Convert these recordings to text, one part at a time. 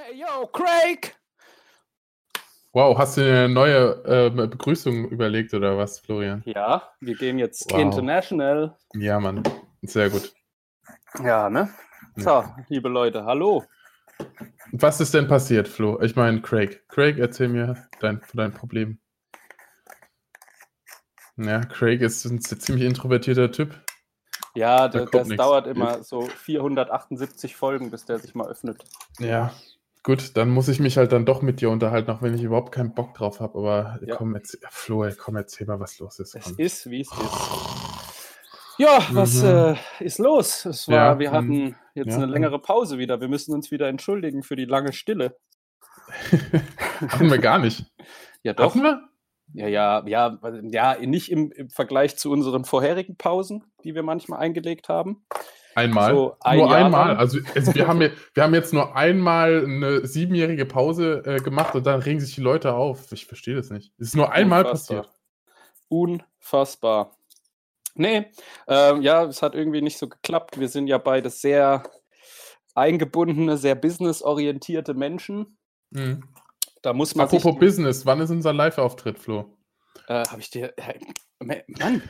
Hey, yo, Craig! Wow, hast du dir eine neue äh, Begrüßung überlegt oder was, Florian? Ja, wir gehen jetzt Wow. international. Ja, Mann. Sehr gut. Ja, ne? So, liebe Leute, hallo. Was ist denn passiert, Flo? Ich meine, Craig. Craig, erzähl mir dein, deinem Problem. Ja, Craig ist ein ziemlich introvertierter Typ. Ja, Da das nix. dauert immer so 478 Folgen, bis der sich mal öffnet. Ja, gut, dann muss ich mich halt dann doch mit dir unterhalten, auch wenn ich überhaupt keinen Bock drauf habe. Aber Ja. komm, erzähl, Flo, ey, komm, erzähl mal, was los ist. Es Komm. ist, wie es ist. Ja, was Mhm. äh, ist los? Es war, Ja, wir mhm. hatten jetzt Ja, eine längere Pause wieder. Wir müssen uns wieder entschuldigen für die lange Stille. Hatten wir gar nicht. Ja, doch. Hatten wir? Ja, ja, ja, ja, nicht im, im Vergleich zu unseren vorherigen Pausen, die wir manchmal eingelegt haben. Einmal. So ein nur Jahr einmal. lang. Also, also wir, haben, wir haben jetzt nur einmal eine siebenjährige Pause äh, gemacht und dann regen sich die Leute auf. Ich verstehe das nicht. Es ist nur einmal Unfassbar. passiert. Unfassbar. Nee, ähm, ja, es hat irgendwie nicht so geklappt. Wir sind ja beide sehr eingebundene, sehr businessorientierte Menschen. Mhm. Da muss man Apropos Business, wann ist unser Live-Auftritt, Flo? äh, habe ich dir, äh, Mann,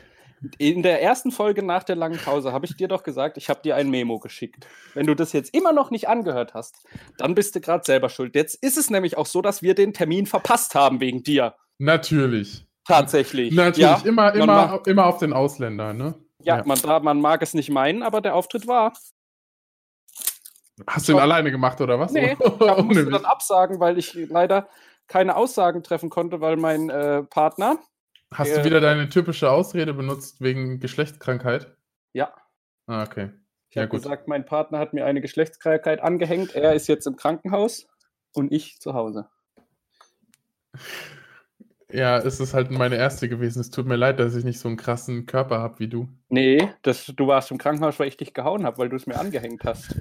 in der ersten Folge nach der langen Pause habe ich dir doch gesagt, ich habe dir ein Memo geschickt. Wenn du das jetzt immer noch nicht angehört hast, dann bist du gerade selber schuld. Jetzt ist es nämlich auch so, dass wir den Termin verpasst haben wegen dir. Natürlich. Tatsächlich. Natürlich, Ja, immer, immer, macht- immer auf den Ausländer, ne? ja, Ja. Man, man mag es nicht meinen, aber der Auftritt war. Hast du ihn Doch. alleine gemacht oder was? Nee, ich musste dann absagen, weil ich leider keine Aussagen treffen konnte, weil mein äh, Partner, Hast äh, du wieder deine typische Ausrede benutzt wegen Geschlechtskrankheit? ja, Ah, okay. ich Ja, habe gesagt, mein Partner hat mir eine Geschlechtskrankheit angehängt. Er ist jetzt im Krankenhaus und ich zu Hause. Ja, es ist halt meine erste gewesen. Es tut mir leid, dass ich nicht so einen krassen Körper habe wie du. Nee, das, du warst im Krankenhaus, weil ich dich gehauen habe, weil du es mir angehängt hast.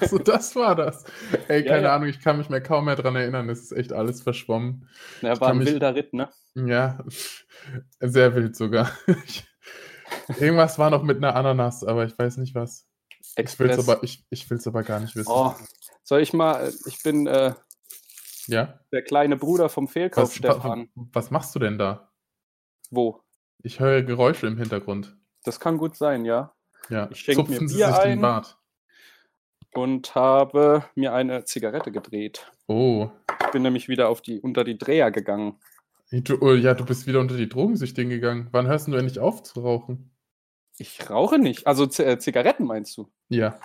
so, das war das. Ey, Ja, keine ja. Ahnung, ich kann mich mehr kaum mehr dran erinnern. Es ist echt alles verschwommen. Er Ich war ein mich- wilder Ritt, ne? Ja, sehr wild sogar. Irgendwas war noch mit einer Ananas, aber ich weiß nicht was. Ich will es Express. aber, ich, ich will's aber gar nicht wissen. Oh, soll ich mal, äh, ich bin äh, Ja? der kleine Bruder vom Fehlkauf, Was, Stefan. wa, was machst du denn da? Wo? Ich höre Geräusche im Hintergrund. Das kann gut sein, ja. Ja. Ich schenk mir Zupfen Sie Bier sich ein. den Bart. Und habe mir eine Zigarette gedreht. Oh. Ich bin nämlich wieder auf die, unter die Dreher gegangen. Du, oh, ja, du bist wieder unter die Drogensüchtigen gegangen. Wann hörst du endlich auf zu rauchen? Ich rauche nicht. Also Z äh, Zigaretten meinst du? Ja,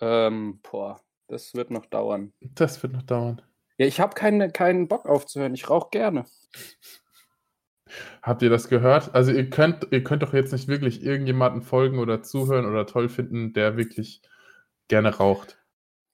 Ähm, boah, das wird noch dauern. das wird noch dauern. Ja, ich habe keine, keinen Bock aufzuhören. Ich rauche gerne. Habt ihr das gehört? Also ihr könnt, ihr könnt doch jetzt nicht wirklich irgendjemanden folgen oder zuhören oder toll finden, der wirklich gerne raucht.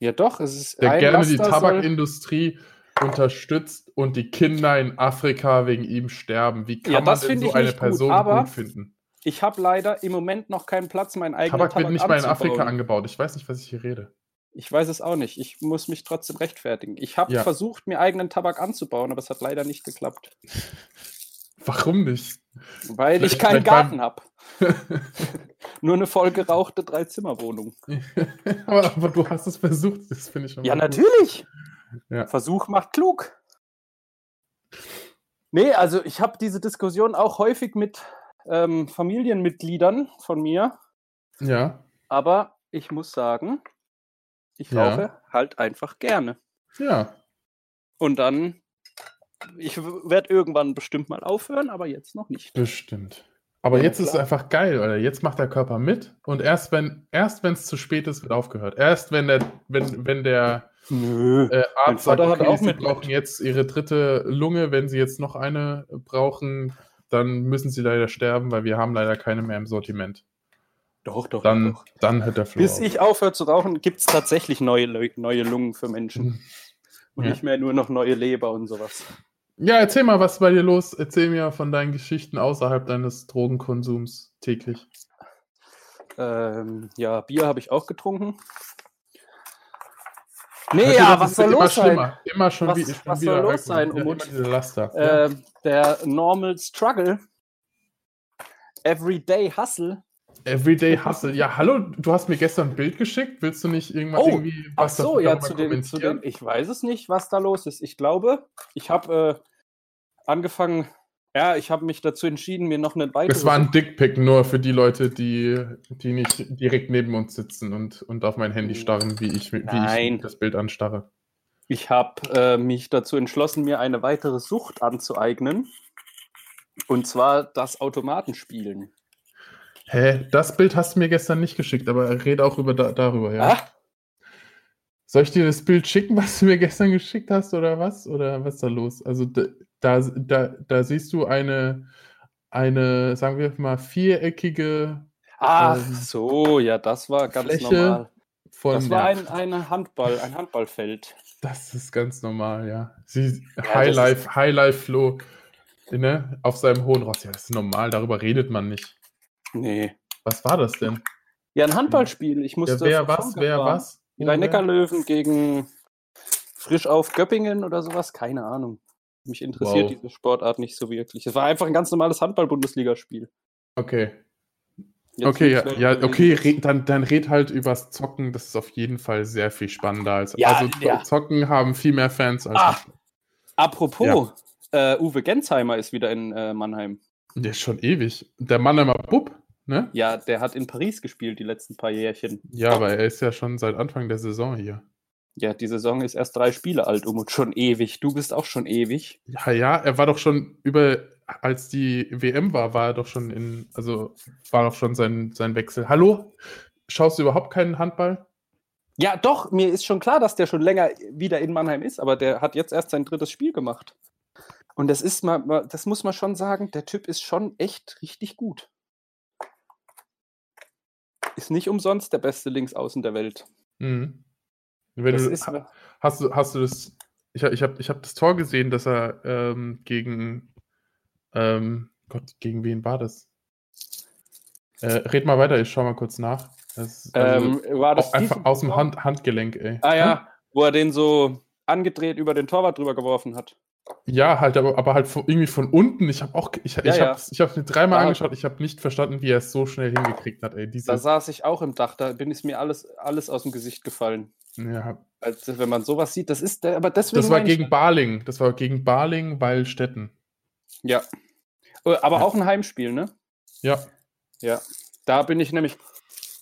Ja, doch, es ist Der gerne die Laster soll- Tabakindustrie unterstützt und die Kinder in Afrika wegen ihm sterben. Wie kann Ja, man denn so eine nicht gut, Person aber- gut finden? Ich habe leider im Moment noch keinen Platz, meinen eigenen Tabak Tabak, wird nicht mal in. Afrika angebaut. Ich weiß nicht, was ich hier rede. Ich weiß es auch nicht. Ich muss mich trotzdem rechtfertigen. Ich habe Ja. versucht, mir eigenen Tabak anzubauen, aber es hat leider nicht geklappt. Warum nicht? Weil ich Vielleicht- keinen vielleicht beim- Garten habe. Nur eine vollgerauchte Dreizimmerwohnung. aber, aber du hast es versucht. Das finde ich schon Ja, natürlich. Ja. Versuch macht klug. Nee, also ich habe diese Diskussion auch häufig mit ähm, Familienmitgliedern von mir, Ja, aber ich muss sagen, ich Ja. rauche halt einfach gerne. ja. Und dann, ich werde irgendwann bestimmt mal aufhören, aber jetzt noch nicht. Bestimmt. Aber Ja, jetzt ist es klar. einfach geil, oder? Jetzt macht der Körper mit und erst wenn erst wenn es zu spät ist, wird aufgehört. Erst wenn der wenn wenn der Nö. äh, Arzt sagt, okay, auch sie mit- brauchen jetzt ihre dritte Lunge, wenn sie jetzt noch eine brauchen, dann müssen sie leider sterben, weil wir haben leider keine mehr im Sortiment. Doch, doch, Dann doch. dann hört der Flo Bis auf. ich aufhöre zu rauchen, gibt es tatsächlich neue, neue Lungen für Menschen. Und Ja. nicht mehr nur noch neue Leber und sowas. Ja, erzähl mal, was ist bei dir los? Erzähl mir von deinen Geschichten außerhalb deines Drogenkonsums täglich. Ähm, ja, Bier habe ich auch getrunken. Nee, Also, ja, was soll los sein? schlimmer. Immer schon, Was- wie, schon was wieder soll los sein, Umut? Ja. Ähm, der Normal Struggle, Everyday Hustle, Everyday Hustle. Ja, hallo, du hast mir gestern ein Bild geschickt. Willst du nicht irgendwas Oh, irgendwie Ach was so, dazu ja, zu dem, zu dem, ich weiß es nicht, was da los ist. Ich glaube, ich habe äh, angefangen, ja, ich habe mich dazu entschieden, mir noch eine weitere. Es war ein Dickpick nur für die Leute, die, die nicht direkt neben uns sitzen und, und auf mein Handy starren, wie ich, wie Nein. ich das Bild anstarre. Ich habe äh, mich dazu entschlossen, mir eine weitere Sucht anzueignen. Und zwar das Automatenspielen. Hä? Das Bild hast du mir gestern nicht geschickt, aber red auch über da, darüber, ja. Ah, Soll ich dir das Bild schicken, was du mir gestern geschickt hast, oder was? Oder was ist da los? Also da, da, da, siehst du eine, eine, sagen wir mal, viereckige ach Ähm, so, ja, das war ganz Fläche normal. von. Das war ja, ein, ein Handball, ein Handballfeld. das ist ganz normal, ja. Sie, das Highlife, Highlife Flo, ne, auf seinem hohen Ross. Ja, das ist normal, darüber redet man nicht. Nee. Was war das denn? Ja, ein Handballspiel. Ich musste Ja, wer was? Wer fahren. was? Die? Rhein-Neckar-Löwen gegen Frisch auf Göppingen oder sowas? Keine Ahnung. Mich interessiert Wow. diese Sportart nicht so wirklich. Es war einfach ein ganz normales Handball-Bundesligaspiel. Okay. Jetzt Okay, ja, ja okay, red, dann, dann red halt übers Zocken. Das ist auf jeden Fall sehr viel spannender als. Ja, also ja. Zocken haben viel mehr Fans als. Ah. Apropos, äh, Uwe Gensheimer ist wieder in äh, Mannheim. Der ist schon ewig. Der Mannheimer Bub, ne? Ja, der hat in Paris gespielt die letzten paar Jährchen. Ja, aber er ist ja schon seit Anfang der Saison hier. Ja, die Saison ist erst drei Spiele alt, um und schon ewig. Du bist auch schon ewig. Ja, ja, er war doch schon über, als die WM war, war er doch schon in, also war doch schon sein, sein Wechsel. Hallo? Schaust du überhaupt keinen Handball? Ja, doch, mir ist schon klar, dass der schon länger wieder in Mannheim ist, aber der hat jetzt erst sein drittes Spiel gemacht. Und das ist mal, mal- das muss man schon sagen, der Typ ist schon echt richtig gut. Ist nicht umsonst der beste Linksaußen der Welt. Mhm. Wenn Das du, ist, ha- hast du, hast du das, ich, ich habe ich hab das Tor gesehen, dass er ähm, gegen, ähm, Gott, gegen wen war das? Äh, red mal weiter, ich schau mal kurz nach. Das, also, ähm, war das einfach aus dem? Hand, Handgelenk, ey. Ah ja, wo er den so angedreht über den Torwart drüber geworfen hat. Ja, halt, aber, aber halt von, irgendwie von unten. Ich habe auch, ich, Ja, ich ja. habe ich hab mir dreimal Da- angeschaut. Ich habe nicht verstanden, wie er es so schnell hingekriegt hat. Ey, Da saß ich auch im Dach, da bin es mir alles, alles aus dem Gesicht gefallen. ja, Also, wenn man sowas sieht, das ist aber deswegen. das war meine ich- gegen Baling. Das war gegen Baling, Weilstetten. Ja. Äh, Aber Ja. auch ein Heimspiel, ne? Ja, Ja. Da bin ich nämlich.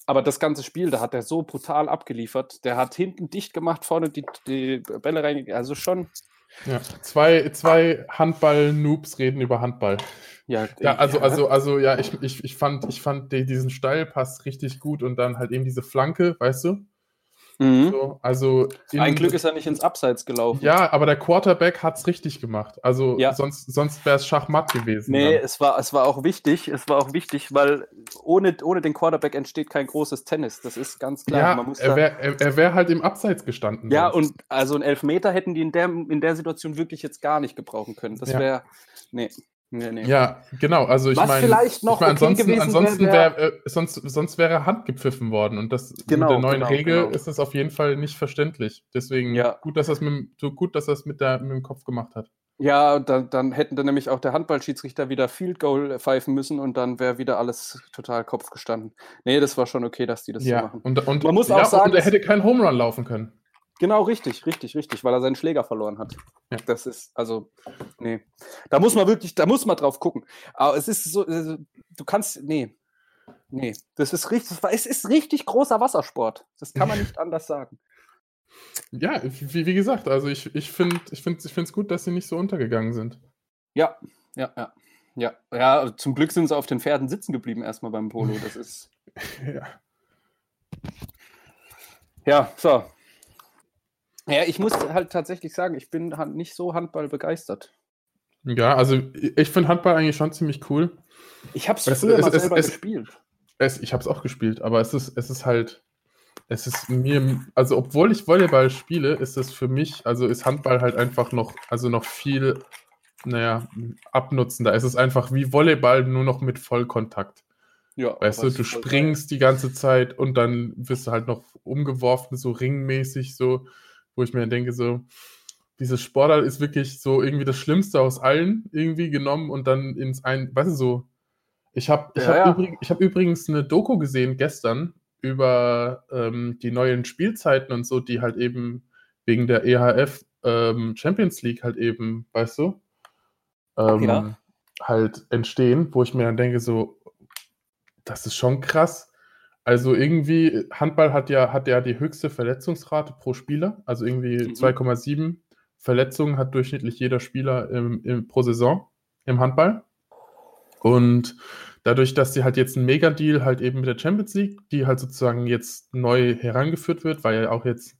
Aber das ganze Spiel, da hat er so brutal abgeliefert. Der hat hinten dicht gemacht, vorne die, die Bälle rein. Also schon. Ja. Zwei, zwei Handball-Noobs reden über Handball. Ja, Ja, also, also, also, ja, ich, ich, ich fand, ich fand die- diesen Steilpass richtig gut und dann halt eben diese Flanke, weißt du? Mhm. So, also in- Ein Glück ist er nicht ins Abseits gelaufen. Ja, aber der Quarterback hat es richtig gemacht. Also Ja. sonst, sonst wäre es Schachmatt gewesen. Nee, dann. es war, es war auch wichtig. Es war auch wichtig, weil ohne, ohne den Quarterback entsteht kein großes Tennis. Das ist ganz klar. Ja, Man muss er wäre er, er wär halt im Abseits gestanden. Ja, sonst. und also einen Elfmeter hätten die in der, in der Situation wirklich jetzt gar nicht gebrauchen können. Das Ja. wäre. Nee. Nee, nee. Ja, genau. Also ich meine, vielleicht noch ich mein, okay ansonsten, ansonsten wär, wäre äh, sonst, sonst wäre Hand gepfiffen worden und das Genau, mit der neuen genau, Regel genau. ist das auf jeden Fall nicht verständlich. Deswegen Ja. gut, dass das mit, dem- so gut, dass das mit der mit dem Kopf gemacht hat. Ja, dann, dann hätten dann nämlich auch der Handballschiedsrichter wieder Field Goal pfeifen müssen und dann wäre wieder alles total Kopf gestanden. Nee, das war schon okay, dass die das so ja, machen. und, und Man muss ja, auch sagen, und er hätte keinen Home Run laufen können. Genau, richtig, richtig, richtig, weil er seinen Schläger verloren hat. Ja. Das ist, also, nee. Da muss man wirklich, da muss man drauf gucken. Aber es ist so, also, du kannst, nee. Nee, das ist richtig, es ist richtig großer Wassersport. Das kann man nicht anders sagen. Ja, wie, wie gesagt, also ich, ich finde ich find, ich es gut, dass sie nicht so untergegangen sind. Ja, ja, ja. Ja, ja, zum Glück sind sie auf den Pferden sitzen geblieben erstmal beim Polo. Das ist, Ja. ja, so. Ja, ich muss halt tatsächlich sagen, ich bin halt nicht so Handball begeistert. Ja, also ich finde Handball eigentlich schon ziemlich cool. Ich habe es früher mal selber es- gespielt. Es, ich habe es auch gespielt, aber es ist, es ist halt, es ist mir, also obwohl ich Volleyball spiele, ist es für mich, also ist Handball halt einfach noch, also noch viel, naja, abnutzender. Es ist einfach wie Volleyball, nur noch mit Vollkontakt. Ja, Weißt du, du geil. springst die ganze Zeit und dann wirst du halt noch umgeworfen, so ringmäßig, so, wo ich mir denke, so, dieses Sportart ist wirklich so irgendwie das Schlimmste aus allen irgendwie genommen und dann ins ein, weißt du, so, Ich habe ich Ja, hab ja. übrig, hab übrigens eine Doku gesehen gestern über ähm, die neuen Spielzeiten und so, die halt eben wegen der EHF ähm, Champions League halt eben, weißt du, ähm, Ja. halt entstehen, wo ich mir dann denke, so, das ist schon krass. Also irgendwie, Handball hat ja, hat ja die höchste Verletzungsrate pro Spieler, also irgendwie Mhm. 2,7 Verletzungen hat durchschnittlich jeder Spieler im, im, pro Saison im Handball. Und dadurch, dass sie halt jetzt einen Mega-Deal halt eben mit der Champions League, die halt sozusagen jetzt neu herangeführt wird, weil ja auch jetzt,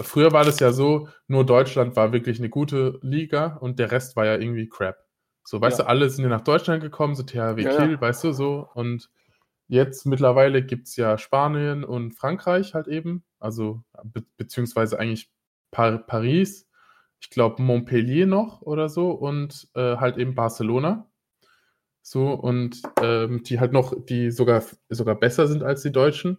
früher war das ja so, nur Deutschland war wirklich eine gute Liga und der Rest war ja irgendwie Crap. So, weißt Ja. du, alle sind ja nach Deutschland gekommen, so THW Ja, ja. Kiel, weißt du, so. Und jetzt mittlerweile gibt es ja Spanien und Frankreich halt eben, also be beziehungsweise eigentlich Par Paris, ich glaube Montpellier noch oder so und äh, halt eben Barcelona. So, und ähm, die halt noch, die sogar, sogar besser sind als die Deutschen.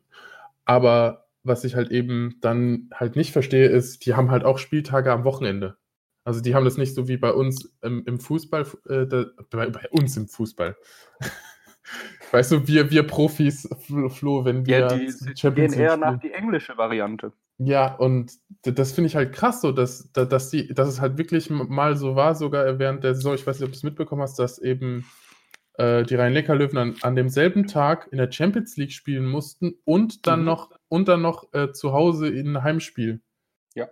Aber was ich halt eben dann halt nicht verstehe, ist, die haben halt auch Spieltage am Wochenende. Also die haben das nicht so wie bei uns im, im Fußball, äh, da, bei, bei uns im Fußball. Weißt du, wir, wir Profis, Flo, wenn wir Ja, die gehen eher nach die englische Variante. ja, und das finde ich halt krass, so dass, da- dass, die, dass es halt wirklich mal so war, sogar während der Saison, ich weiß nicht, ob du es mitbekommen hast, dass eben äh, die Rhein-Neckar-Löwen an, an demselben Tag in der Champions League spielen mussten und dann Mhm. noch, und dann noch äh, zu Hause in ein Heimspiel. Ja.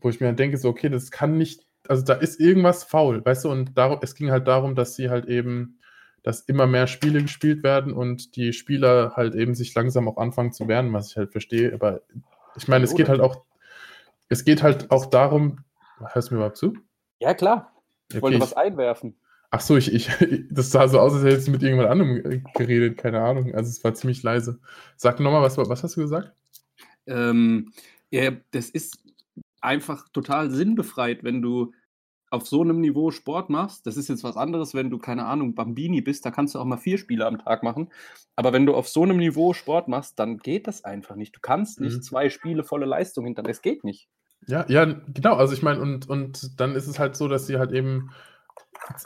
Wo ich mir dann denke, so, okay, das kann nicht, also da ist irgendwas faul, weißt du, und darum, es ging halt darum, dass sie halt eben, dass immer mehr Spiele gespielt werden und die Spieler halt eben sich langsam auch anfangen zu wehren, was ich halt verstehe, aber ich meine, es geht halt auch, es geht halt auch darum, hörst du mir überhaupt zu? Ja, klar. Ich Okay, wollte ich- was einwerfen. Ach so, ich, ich, das sah so aus, als hättest du mit irgendjemand anderem geredet, keine Ahnung. Also es war ziemlich leise. Sag nochmal, was, was hast du gesagt? Ähm, ja, das ist einfach total sinnbefreit, wenn du auf so einem Niveau Sport machst. Das ist jetzt was anderes, wenn du, keine Ahnung, Bambini bist, da kannst du auch mal vier Spiele am Tag machen. Aber wenn du auf so einem Niveau Sport machst, dann geht das einfach nicht. Du kannst nicht Mhm. zwei Spiele volle Leistung hinter. Das geht nicht. Ja, ja, genau. Also ich meine, und, und dann ist es halt so, dass sie halt eben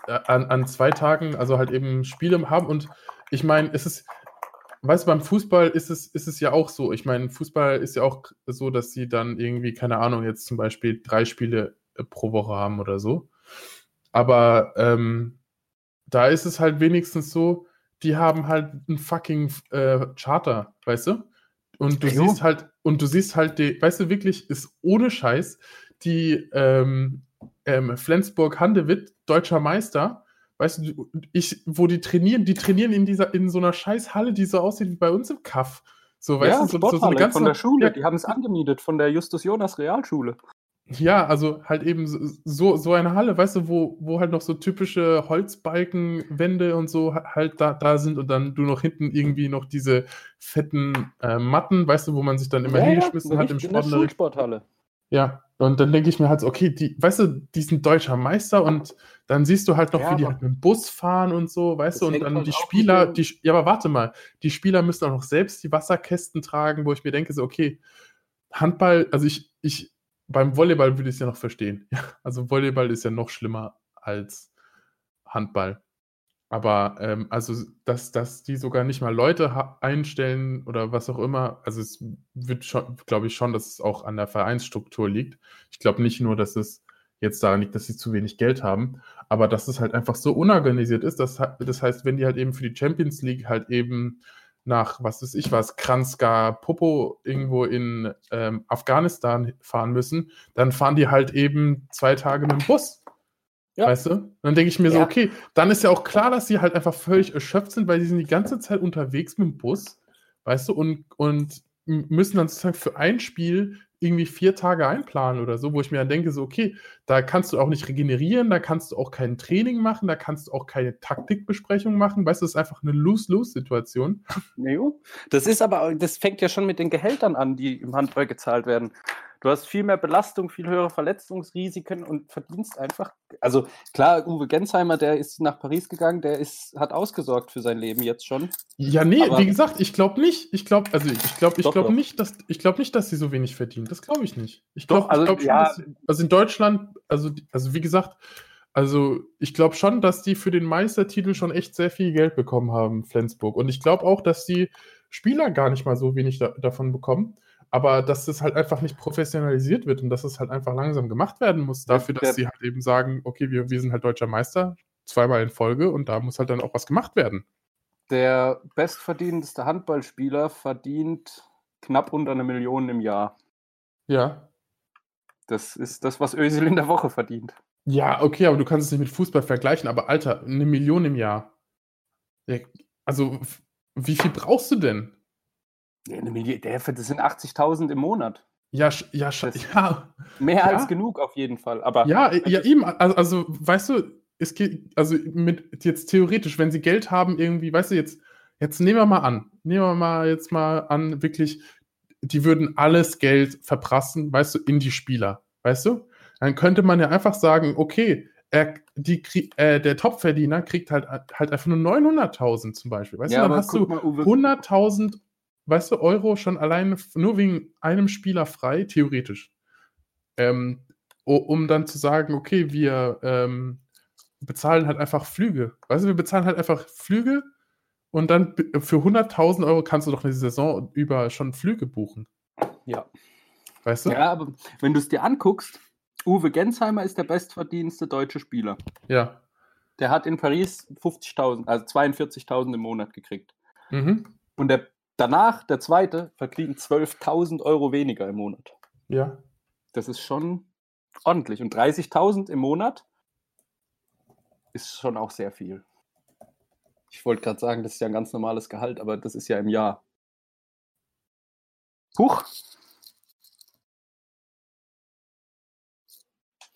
äh, an, an zwei Tagen, also halt eben Spiele haben. Und ich meine, es ist, weißt du, beim Fußball ist es, ist es ja auch so. Ich meine, Fußball ist ja auch so, dass sie dann irgendwie, keine Ahnung, jetzt zum Beispiel drei Spiele pro Woche haben oder so. Aber ähm, da ist es halt wenigstens so, die haben halt ein fucking äh, Charter, weißt du? Und du Ja, jo. siehst halt, und du siehst halt, die, weißt du, wirklich, ist ohne Scheiß, die ähm, ähm, Flensburg-Handewitt, deutscher Meister, weißt du, ich, wo die trainieren, die trainieren in dieser, in so einer scheiß Halle, die so aussieht wie bei uns im Kaff. So, weißt ja, du, so, so, so Sporthalle eine ganz von der Schule. ja, Die haben es angemietet von der Justus Jonas Realschule. Ja, also halt eben so- so, eine Halle, weißt du, wo, wo halt noch so typische Holzbalkenwände und so ha- halt da, da sind und dann du noch hinten irgendwie noch diese fetten äh, Matten, weißt du, wo man sich dann immer hingeschmissen hat im richtig, in der. Schulsporthalle. Ja, und dann denke ich mir halt so, okay, die, weißt du, die sind deutscher Meister und dann siehst du halt noch, Ja, wie die halt mit dem Bus fahren und so, weißt du, und dann halt die Spieler, die, ja, aber warte mal, die Spieler müssen auch noch selbst die Wasserkästen tragen, wo ich mir denke, so, okay, Handball, also ich, ich, beim Volleyball würde ich es ja noch verstehen. Also Volleyball ist ja noch schlimmer als Handball. Aber ähm, also, dass, dass die sogar nicht mal Leute einstellen oder was auch immer, also es wird schon, glaube ich schon, dass es auch an der Vereinsstruktur liegt. Ich glaube nicht nur, dass es jetzt daran liegt, dass sie zu wenig Geld haben, aber dass es halt einfach so unorganisiert ist. Das, ha- das heißt, wenn die halt eben für die Champions League halt eben nach, was weiß ich was, Kranjska Popo irgendwo in ähm, Afghanistan fahren müssen, dann fahren die halt eben zwei Tage mit dem Bus. Ja. Weißt du? Und dann denke ich mir so, Ja. okay, dann ist ja auch klar, dass sie halt einfach völlig erschöpft sind, weil sie sind die ganze Zeit unterwegs mit dem Bus, weißt du, und, und müssen dann sozusagen für ein Spiel irgendwie vier Tage einplanen oder so, wo ich mir dann denke, so, okay, da kannst du auch nicht regenerieren, da kannst du auch kein Training machen, da kannst du auch keine Taktikbesprechung machen, weißt du, das ist einfach eine Lose-Lose-Situation. Das ist aber, das fängt ja schon mit den Gehältern an, die im Handball gezahlt werden. Du hast viel mehr Belastung, viel höhere Verletzungsrisiken und verdienst einfach. Also klar, Uwe Gensheimer, der ist nach Paris gegangen, der ist, hat ausgesorgt für sein Leben jetzt schon. Ja, nee, Aber- wie gesagt, ich glaube nicht. Ich glaube, also ich glaube, ich glaube nicht, dass ich glaube nicht, dass sie so wenig verdienen. Das glaube ich nicht. Ich glaube, also, ich glaube schon, ja. dass, also in Deutschland, also also wie gesagt, also ich glaube schon, dass die für den Meistertitel schon echt sehr viel Geld bekommen haben, Flensburg. Und ich glaube auch, dass die Spieler gar nicht mal so wenig da, davon bekommen. Aber dass das halt einfach nicht professionalisiert wird und dass es halt einfach langsam gemacht werden muss, dafür, dass sie halt eben sagen, okay, wir, wir sind halt deutscher Meister, zweimal in Folge und da muss halt dann auch was gemacht werden. Der bestverdienendste Handballspieler verdient knapp unter eine Million im Jahr. Ja. Das ist das, was Özil in der Woche verdient. Ja, okay, aber du kannst es nicht mit Fußball vergleichen. Aber Alter, eine Million im Jahr. Ja, also, wie viel brauchst du denn? Million, das sind 80.000 im Monat. Ja, ja, ja. Mehr ja. als genug auf jeden Fall. Aber ja, ja, eben. Also, also, weißt du, es geht, also mit jetzt theoretisch, wenn sie Geld haben, irgendwie, weißt du, jetzt, jetzt nehmen wir mal an, nehmen wir mal jetzt mal an, wirklich, die würden alles Geld verprassen, weißt du, in die Spieler, weißt du? Dann könnte man ja einfach sagen, okay, er, die, äh, der Topverdiener kriegt halt, halt einfach nur 900.000 zum Beispiel, weißt ja, du? Dann hast du 100.000, weißt du, Euro schon alleine nur wegen einem Spieler frei, theoretisch. Ähm, um dann zu sagen, okay, wir ähm, bezahlen halt einfach Flüge. Weißt du, wir bezahlen halt einfach Flüge und dann für 100.000 Euro kannst du doch eine Saison über schon Flüge buchen. Ja. Weißt du? Ja, aber wenn du es dir anguckst, Uwe Gensheimer ist der bestverdienste deutsche Spieler. Ja. Der hat in Paris 50.000, also 42.000 im Monat gekriegt. Mhm. Und der, danach, der zweite, verdient 12.000 Euro weniger im Monat. Ja. Das ist schon ordentlich. Und 30.000 im Monat ist schon auch sehr viel. Ich wollte gerade sagen, das ist ja ein ganz normales Gehalt, aber das ist ja im Jahr. Huch.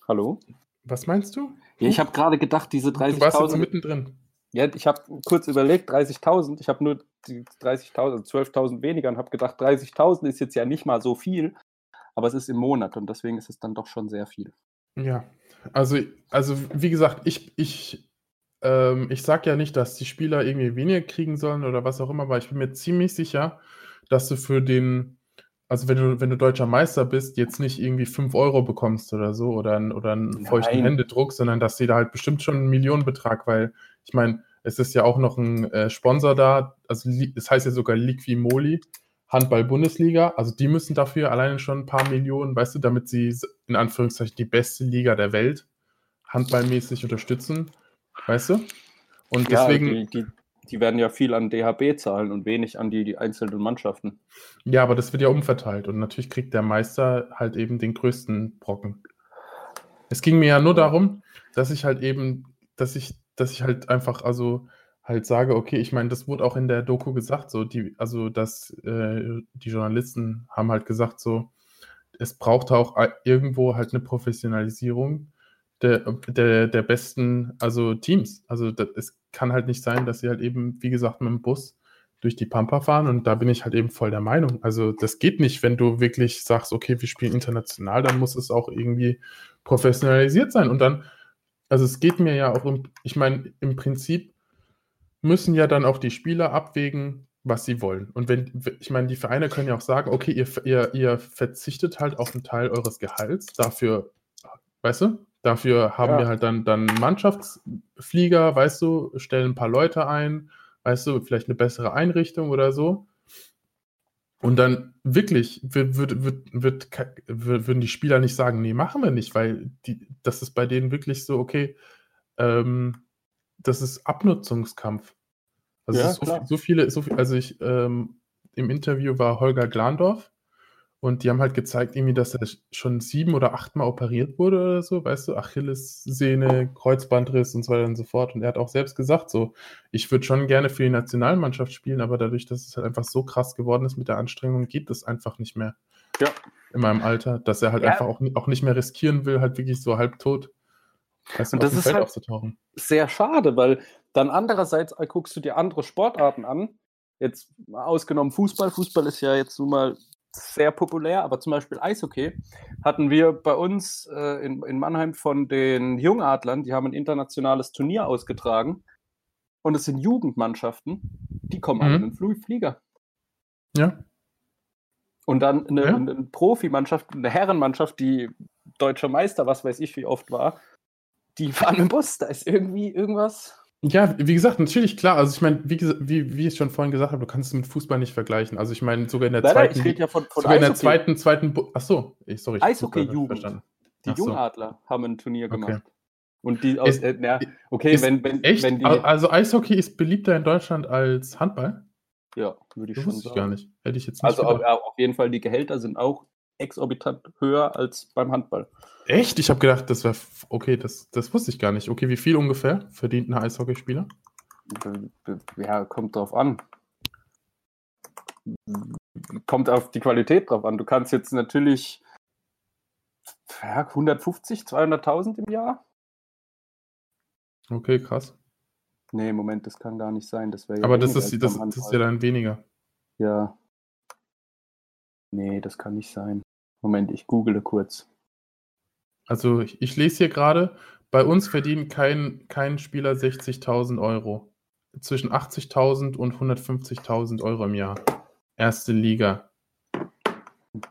Hallo? Was meinst du? Ja, ich habe gerade gedacht, diese 30.000. Du warst jetzt mittendrin. Ja, ich habe kurz überlegt, 30.000. Ich habe nur die 30.000, 12.000 weniger und habe gedacht, 30.000 ist jetzt ja nicht mal so viel, aber es ist im Monat und deswegen ist es dann doch schon sehr viel. Ja, also, also wie gesagt, ich, ich, ähm, ich sage ja nicht, dass die Spieler irgendwie weniger kriegen sollen oder was auch immer, aber ich bin mir ziemlich sicher, dass du für den, also wenn du, wenn du deutscher Meister bist, jetzt nicht irgendwie 5 Euro bekommst oder so oder, oder einen feuchten Händedruck, sondern dass sie da halt bestimmt schon einen Millionenbetrag, weil ich meine, es ist ja auch noch ein äh, Sponsor da, also es das heißt ja sogar Liquimoli, Handball-Bundesliga, also die müssen dafür alleine schon ein paar Millionen, weißt du, damit sie in Anführungszeichen die beste Liga der Welt handballmäßig unterstützen, weißt du? Und ja, deswegen. Die, die, die, werden ja viel an DHB zahlen und wenig an die, die einzelnen Mannschaften. Ja, aber das wird ja umverteilt und natürlich kriegt der Meister halt eben den größten Brocken. Es ging mir ja nur darum, dass ich halt eben, dass ich, dass ich halt einfach, also halt sage, okay, ich meine, das wurde auch in der Doku gesagt, so die, also dass äh, die Journalisten haben halt gesagt, so, es braucht auch irgendwo halt eine Professionalisierung der, der, der besten, also Teams. Also das, es kann halt nicht sein, dass sie halt eben, wie gesagt, mit dem Bus durch die Pampa fahren und da bin ich halt eben voll der Meinung. Also das geht nicht, wenn du wirklich sagst, okay, wir spielen international, dann muss es auch irgendwie professionalisiert sein und dann, also es geht mir ja auch um, ich meine, im Prinzip müssen ja dann auch die Spieler abwägen, was sie wollen. Und wenn, ich meine, die Vereine können ja auch sagen, okay, ihr, ihr, ihr verzichtet halt auf einen Teil eures Gehalts, dafür, weißt du, dafür haben ja. wir halt dann, dann Mannschaftsflieger, weißt du, stellen ein paar Leute ein, weißt du, vielleicht eine bessere Einrichtung oder so. Und dann wirklich wird, wird, wird, würden die Spieler nicht sagen, nee, machen wir nicht, weil die, das ist bei denen wirklich so, okay, ähm, das ist Abnutzungskampf. Also ja, so, so, viele, so viel, also ich, ähm, im Interview war Holger Glandorf und die haben halt gezeigt, irgendwie, dass er schon sieben oder achtmal operiert wurde oder so, weißt du, Achillessehne, Kreuzbandriss und so weiter und so fort. Und er hat auch selbst gesagt, so, ich würde schon gerne für die Nationalmannschaft spielen, aber dadurch, dass es halt einfach so krass geworden ist mit der Anstrengung, geht das einfach nicht mehr. Ja. In meinem Alter, dass er halt ja. einfach auch, auch nicht mehr riskieren will, halt wirklich so halb tot Weißt du, und das ist Feld halt sehr schade, weil dann andererseits guckst du dir andere Sportarten an. Jetzt ausgenommen Fußball. Fußball ist ja jetzt nun mal sehr populär, aber zum Beispiel Eishockey hatten wir bei uns äh, in, in Mannheim von den Jungadlern, die haben ein internationales Turnier ausgetragen und es sind Jugendmannschaften, die kommen mhm. alle in den Flieger. Ja. Und dann eine, ja. eine Profimannschaft, eine Herrenmannschaft, die deutscher Meister, was weiß ich, wie oft war, die fahren im Bus, da ist irgendwie irgendwas. Ja, wie gesagt, natürlich, klar. Also ich meine, wie, wie, wie ich schon vorhin gesagt habe, du kannst es mit Fußball nicht vergleichen. Also ich meine, sogar in der Nein, nein, zweiten, ich rede ja von, von sogar in der Eishockey. zweiten, zweiten, Bu- ach so, ich, sorry. ich Eishockey-Jugend. Die Ach so. Jungadler haben ein Turnier Okay. gemacht. Und die aus, Ist- äh, na, okay, ist wenn, wenn, Echt? wenn die, Al- Also Eishockey ist beliebter in Deutschland als Handball? ja, würde ich Das schon wusste ich sagen. gar nicht. Hätte ich jetzt nicht Also gedacht. auf jeden Fall, die Gehälter sind auch exorbitant höher als beim Handball. Echt? Ich habe gedacht, das wäre okay, das, das wusste ich gar nicht. Okay, wie viel ungefähr verdient ein Eishockeyspieler? Ja, kommt drauf an. Kommt auf die Qualität drauf an. Du kannst jetzt natürlich ja, 150, 200.000 im Jahr? Okay, krass. Nee, Moment, das kann gar nicht sein. Das wäre ja Aber das ist, das, das ist ja dann weniger. Ja. Nee, das kann nicht sein. Moment, ich google kurz. Also ich, ich lese hier gerade, bei uns verdient kein, kein Spieler 60.000 Euro. Zwischen 80.000 und 150.000 Euro im Jahr. Erste Liga.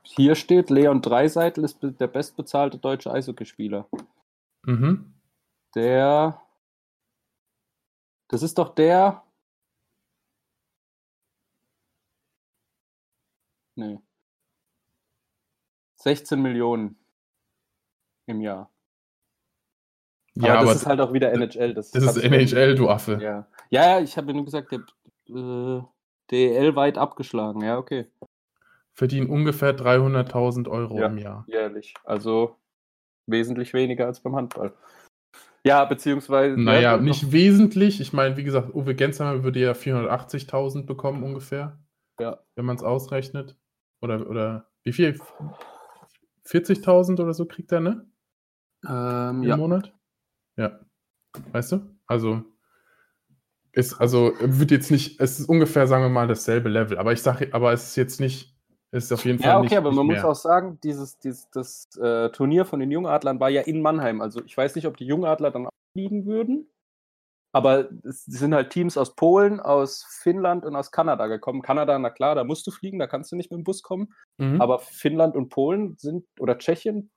Hier steht, Leon Dreiseitel ist der bestbezahlte deutsche Eishockeyspieler. Mhm. Der. Das ist doch der. Nee. 16 Millionen im Jahr. Ja, aber aber das ist halt auch wieder NHL. Das, das ist NHL, du Affe. Ja, ja, ja ich habe nur gesagt, der äh, DEL weit abgeschlagen. Ja, okay. Verdienen ungefähr 300.000 Euro Ja. im Jahr. Jährlich. Also wesentlich weniger als beim Handball. Ja, beziehungsweise. Naja, ja, nicht wesentlich. Ich meine, wie gesagt, Uwe Gensheimer würde ja 480.000 bekommen ungefähr, Ja. wenn man es ausrechnet. Oder, oder wie viel? 40.000 oder so kriegt er, ne? Ähm, Im ja. Monat? Ja. Weißt du? Also ist, also wird jetzt nicht, es ist ungefähr, sagen wir mal, dasselbe Level. Aber ich sage, aber es ist jetzt nicht, es ist auf jeden Fall Ja, okay, nicht, aber man mehr. muss auch sagen, dieses, dieses das äh, Turnier von den Jungadlern war ja in Mannheim. Also ich weiß nicht, ob die Jungadler dann auch fliegen würden. Aber es sind halt Teams aus Polen, aus Finnland und aus Kanada gekommen. Kanada, na klar, da musst du fliegen, da kannst du nicht mit dem Bus kommen. Mhm. Aber Finnland und Polen sind, oder Tschechien,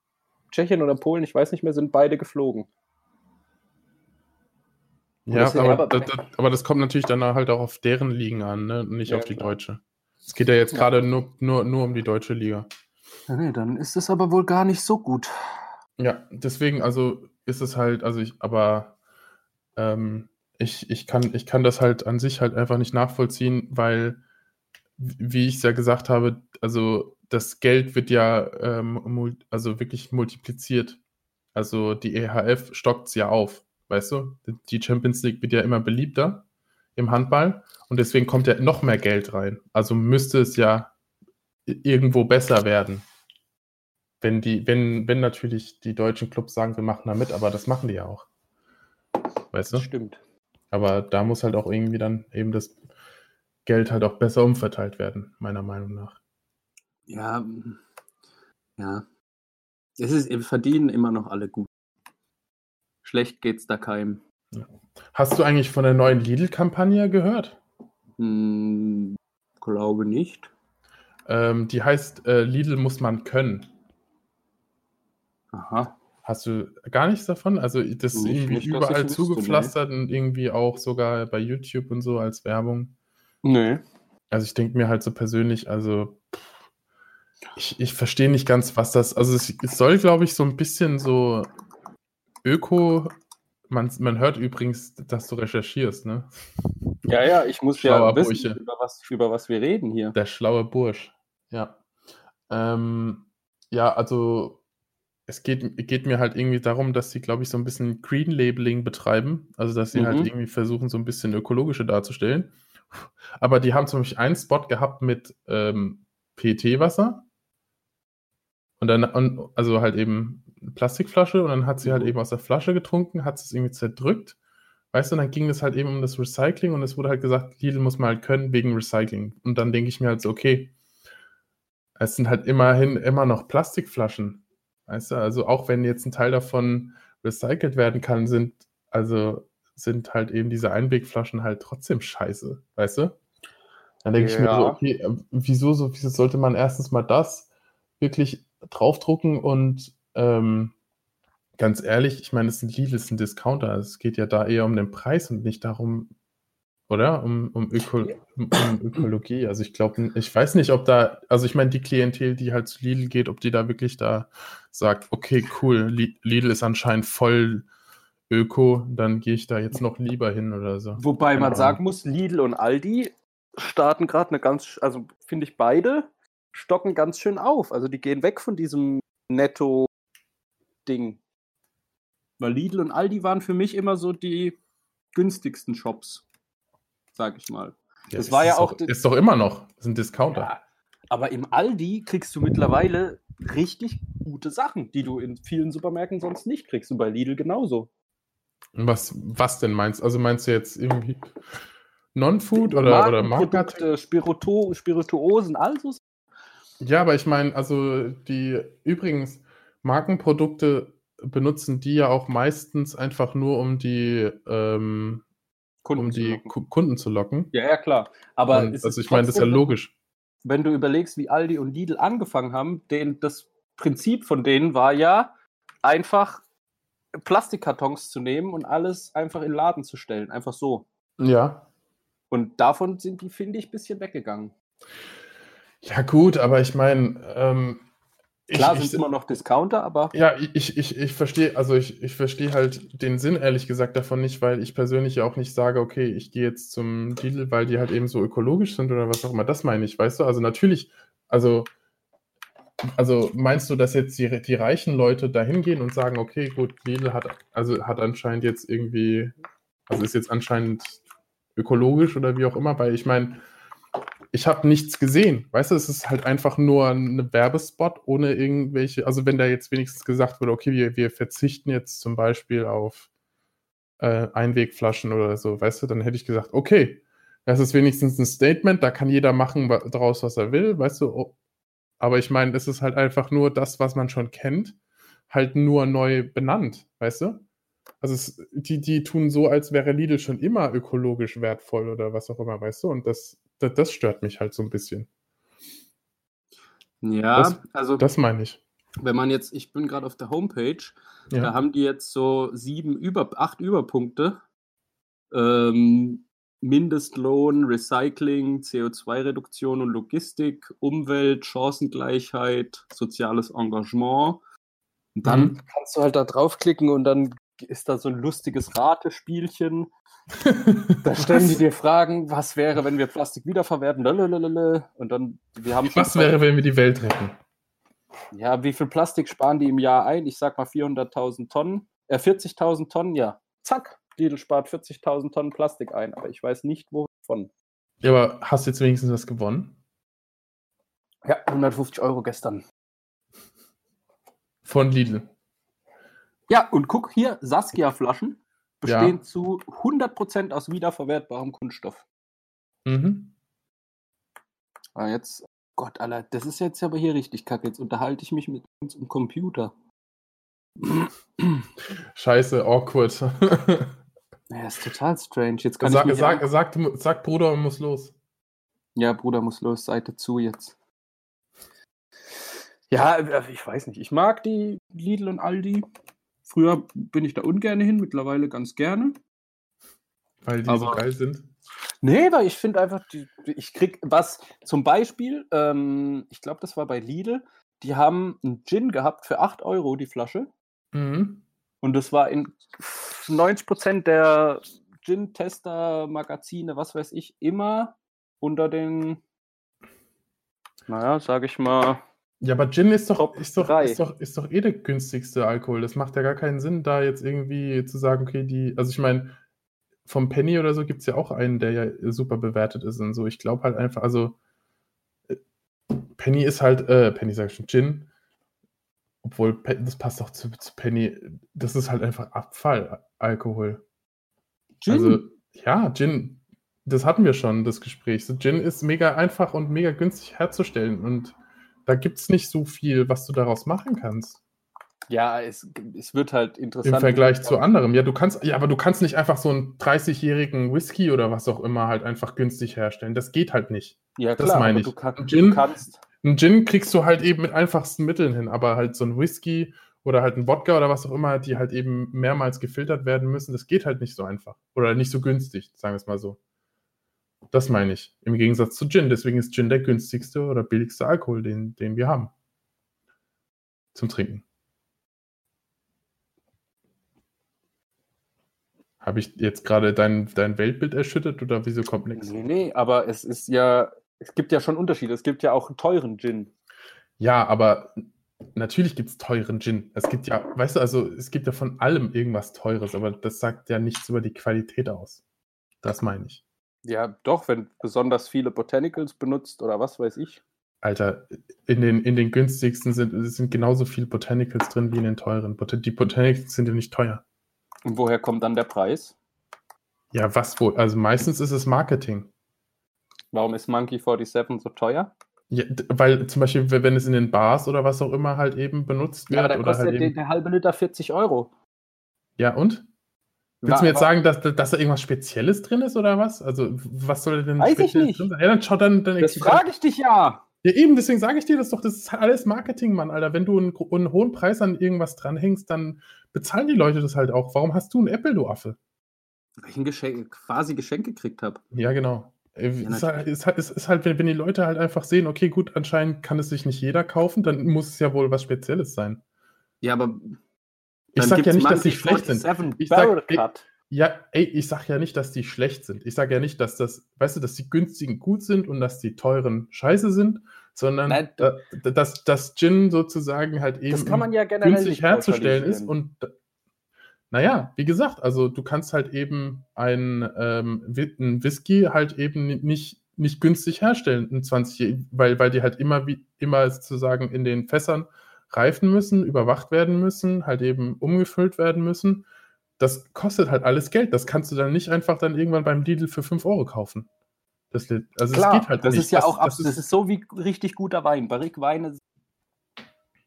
Tschechien oder Polen, ich weiß nicht mehr, sind beide geflogen. ja, aber, aber- das, das, aber das kommt natürlich dann halt auch auf deren Ligen an, ne? und nicht Ja, auf die klar. deutsche. Es geht ja jetzt Ja. gerade nur, nur, nur um die deutsche Liga. Ja, nee, dann ist es aber wohl gar nicht so gut. Ja, deswegen, also ist es halt, also ich, aber ähm, ich, ich, kann, ich kann das halt an sich halt einfach nicht nachvollziehen, weil, wie ich es ja gesagt habe, also das Geld wird ja ähm, also wirklich multipliziert. Also die EHF stockt es ja auf, weißt du? Die Champions League wird ja immer beliebter im Handball und deswegen kommt ja noch mehr Geld rein. Also müsste es ja irgendwo besser werden. Wenn die, wenn, wenn natürlich die deutschen Clubs sagen, wir machen da mit, aber das machen die ja auch. Weißt du? Das stimmt. Aber da muss halt auch irgendwie dann eben das Geld halt auch besser umverteilt werden, meiner Meinung nach. Ja, ja. Es ist, wir verdienen immer noch alle gut. Schlecht geht's da keinem. Hast du eigentlich von der neuen Lidl-Kampagne gehört? Hm, glaube nicht. Ähm, die heißt äh, Lidl muss man können. Aha. Hast du gar nichts davon? Also das ist irgendwie nicht, überall wüsste, zugepflastert und irgendwie auch sogar bei YouTube und so als Werbung. Nee. Also ich denke mir halt so persönlich, also ich, ich verstehe nicht ganz, was das, also es, es soll, glaube ich, so ein bisschen so Öko, man, man hört übrigens, dass du recherchierst, ne? Ja, ja, ich muss Schlauer ja wissen, Bursche. über was, über was wir reden hier. Der schlaue Bursch. Ja. Ähm, ja, also es geht, geht mir halt irgendwie darum, dass sie, glaube ich, so ein bisschen Green Labeling betreiben. Also, dass sie halt Mhm. irgendwie versuchen, so ein bisschen ökologische darzustellen. Aber die haben zum Beispiel einen Spot gehabt mit ähm, PET-Wasser. Und dann, und, also halt eben eine Plastikflasche und dann hat sie halt Mhm. eben aus der Flasche getrunken, hat es irgendwie zerdrückt. Weißt du, und dann ging es halt eben um das Recycling und es wurde halt gesagt, Lidl muss man halt können wegen Recycling. Und dann denke ich mir halt so, okay, es sind halt immerhin immer noch Plastikflaschen. Weißt du, also auch wenn jetzt ein Teil davon recycelt werden kann, sind, also sind halt eben diese Einwegflaschen halt trotzdem scheiße, weißt du? Dann denke ich mir so, Ja. okay, äh, wieso, so, wieso sollte man erstens mal das wirklich draufdrucken und ähm, ganz ehrlich, ich meine, es sind Lidl, es ist ein Discounter. Es geht ja da eher um den Preis und nicht darum, oder? Um, um, Öko, um, um Ökologie. Also ich glaube, ich weiß nicht, ob da, also ich meine, die Klientel, die halt zu Lidl geht, ob die da wirklich da sagt, okay, cool, Lidl ist anscheinend voll Öko, dann gehe ich da jetzt noch lieber hin oder so. Wobei man sagen muss, Lidl und Aldi starten gerade eine ganz, also finde ich beide stocken ganz schön auf. Also die gehen weg von diesem Netto-Ding. Weil Lidl und Aldi waren für mich immer so die günstigsten Shops, sag ich mal. Ja, das war ja auch. Ist doch immer noch. Das ist ein Discounter. Ja, aber im Aldi kriegst du mittlerweile richtig gute Sachen, die du in vielen Supermärkten sonst nicht kriegst. Und bei Lidl genauso. Was, was denn meinst du? Also meinst du jetzt irgendwie Non-Food oder, oder Markenprodukte, Spiritu Spirituosen, also? Ja, aber ich meine, also die übrigens Markenprodukte benutzen die ja auch meistens einfach nur, um die, ähm, Kunden, um die zu Kunden zu locken. Ja, ja, klar. Aber Und, also ich meine, das ist ja logisch. Wenn du überlegst, wie Aldi und Lidl angefangen haben, den, das Prinzip von denen war ja einfach Plastikkartons zu nehmen und alles einfach in den Laden zu stellen. Einfach so. Ja. Und davon sind die, finde ich, ein bisschen weggegangen. Ja, gut, aber ich meine, ähm, Klar sind immer noch Discounter, aber. Ja, ich, ich, ich verstehe, also ich, ich verstehe halt den Sinn, ehrlich gesagt, davon nicht, weil ich persönlich ja auch nicht sage, okay, ich gehe jetzt zum Lidl, weil die halt eben so ökologisch sind oder was auch immer. Das meine ich, weißt du? Also natürlich, also, also meinst du, dass jetzt die, die reichen Leute da hingehen und sagen, okay, gut, Lidl hat, also hat anscheinend jetzt irgendwie, also ist jetzt anscheinend ökologisch oder wie auch immer, weil ich meine, ich habe nichts gesehen. Weißt du, es ist halt einfach nur ein Werbespot ohne irgendwelche, also wenn da jetzt wenigstens gesagt wurde, okay, wir, wir verzichten jetzt zum Beispiel auf äh, Einwegflaschen oder so, weißt du, dann hätte ich gesagt, okay, das ist wenigstens ein Statement, da kann jeder machen daraus, was er will, weißt du. Oh, aber ich meine, es ist halt einfach nur das, was man schon kennt, halt nur neu benannt, weißt du? Also es, die, die tun so, als wäre Lidl schon immer ökologisch wertvoll oder was auch immer, weißt du? Und das das, das stört mich halt so ein bisschen. Ja, das, also. Das meine ich. Wenn man jetzt, ich bin gerade auf der Homepage, ja. da haben die jetzt so sieben über, acht Überpunkte. Ähm, Mindestlohn, Recycling, CO2-Reduktion und Logistik, Umwelt, Chancengleichheit, soziales Engagement. Und dann mhm. kannst du halt da draufklicken und dann ist da so ein lustiges Ratespielchen. da stellen die dir Fragen, was wäre, wenn wir Plastik wiederverwerten? Und dann, wir haben Was wäre, wenn wir die Welt retten? Ja, wie viel Plastik sparen die im Jahr ein? Ich sag mal 400.000 Tonnen, äh 40.000 Tonnen, ja. Zack, Lidl spart 40.000 Tonnen Plastik ein, aber ich weiß nicht, wovon. Ja, aber hast du jetzt wenigstens was gewonnen? Ja, 150 Euro gestern. Von Lidl. Ja, und guck hier, Saskia-Flaschen bestehen ja. zu 100% aus wiederverwertbarem Kunststoff. Mhm. Ah, jetzt, Gott, Alter, das ist jetzt aber hier richtig kacke. Jetzt unterhalte ich mich mit uns im Computer. Scheiße, awkward. ja, ist total strange. Jetzt kann sag, ich sag, sag, sag, Bruder, muss los. Ja, Bruder muss los, Seite zu jetzt. Ja, äh, ich weiß nicht. Ich mag die Lidl und Aldi. Früher bin ich da ungern hin, mittlerweile ganz gerne. Weil die Aber, so geil sind? Nee, weil ich finde einfach, die, ich krieg was, zum Beispiel, ähm, ich glaube, das war bei Lidl, die haben einen Gin gehabt für 8 Euro die Flasche. Mhm. Und das war in 90% der Gin-Tester-Magazine, was weiß ich, immer unter den, naja, sage ich mal, ja, aber Gin ist doch, ist doch, ist, doch, ist doch eh der günstigste Alkohol. Das macht ja gar keinen Sinn, da jetzt irgendwie zu sagen, okay, die, also ich meine, vom Penny oder so gibt es ja auch einen, der ja super bewertet ist und so. Ich glaube halt einfach, also äh, Penny ist halt, äh, Penny sag ich schon, Gin, obwohl das passt auch zu, zu Penny, das ist halt einfach Abfallalkohol. Gin? Also, ja, Gin, das hatten wir schon, das Gespräch. So, Gin ist mega einfach und mega günstig herzustellen und da gibt es nicht so viel, was du daraus machen kannst. Ja, es, es wird halt interessant. Im Vergleich zu anderem. Ja, du kannst, ja, aber du kannst nicht einfach so einen 30-jährigen Whisky oder was auch immer halt einfach günstig herstellen. Das geht halt nicht. Ja, klar, das meine ich. Du, kann, Gin, du kannst. Ein Gin kriegst du halt eben mit einfachsten Mitteln hin, aber halt so ein Whisky oder halt ein Wodka oder was auch immer, die halt eben mehrmals gefiltert werden müssen. Das geht halt nicht so einfach. Oder nicht so günstig, sagen wir es mal so. Das meine ich. Im Gegensatz zu Gin. Deswegen ist Gin der günstigste oder billigste Alkohol, den, den wir haben. Zum Trinken. Habe ich jetzt gerade dein, dein Weltbild erschüttert oder wieso kommt nichts? Nee, nee, aber es ist ja, es gibt ja schon Unterschiede. Es gibt ja auch einen teuren Gin. Ja, aber natürlich gibt es teuren Gin. Es gibt ja, weißt du, also es gibt ja von allem irgendwas Teures, aber das sagt ja nichts über die Qualität aus. Das meine ich. Ja, doch, wenn besonders viele Botanicals benutzt oder was weiß ich. Alter, in den, in den günstigsten sind, sind genauso viele Botanicals drin wie in den teuren. Die Botanicals sind ja nicht teuer. Und woher kommt dann der Preis? Ja, was wohl? Also meistens ist es Marketing. Warum ist Monkey 47 so teuer? Ja, weil zum Beispiel, wenn es in den Bars oder was auch immer halt eben benutzt wird. Ja, aber da kostet halt der, der halbe Liter 40 Euro. Ja, und? Willst du mir jetzt sagen, dass, dass da irgendwas Spezielles drin ist oder was? Also, was soll denn Weiß ich nicht. drin sein? Ja, dann schau dann. dann das frage ich dich ja. Ja, eben, deswegen sage ich dir das doch. Das ist alles Marketing, Mann, Alter. Wenn du einen, einen, hohen Preis an irgendwas dranhängst, dann bezahlen die Leute das halt auch. Warum hast du einen Apple, du Affe? Weil ich ein Geschenk, quasi Geschenk gekriegt habe. Ja, genau. Ja, ist, halt, ist, halt, ist, halt, wenn, wenn die Leute halt einfach sehen, okay, gut, anscheinend kann es sich nicht jeder kaufen, dann muss es ja wohl was Spezielles sein. Ja, aber. Ich sag ja nicht, dass sie schlecht sind. Ich sag, ey, ja, ey, ich sag ja nicht, dass die schlecht sind. Ich sag ja nicht, dass das, weißt du, dass die günstigen gut sind und dass die teuren scheiße sind, sondern Nein, äh, dass das Gin sozusagen halt eben ja günstig herzustellen ist und naja, wie gesagt, also du kannst halt eben ein, ähm, ein Whisky halt eben nicht, nicht günstig herstellen in 20 weil, weil die halt immer wie immer sozusagen in den Fässern reifen müssen, überwacht werden müssen, halt eben umgefüllt werden müssen. Das kostet halt alles Geld. Das kannst du dann nicht einfach dann irgendwann beim Lidl für 5 Euro kaufen. Das, also Klar, es geht halt das nicht. ist ja das, auch das, das, ist, so wie richtig guter Wein. Barrique-Weine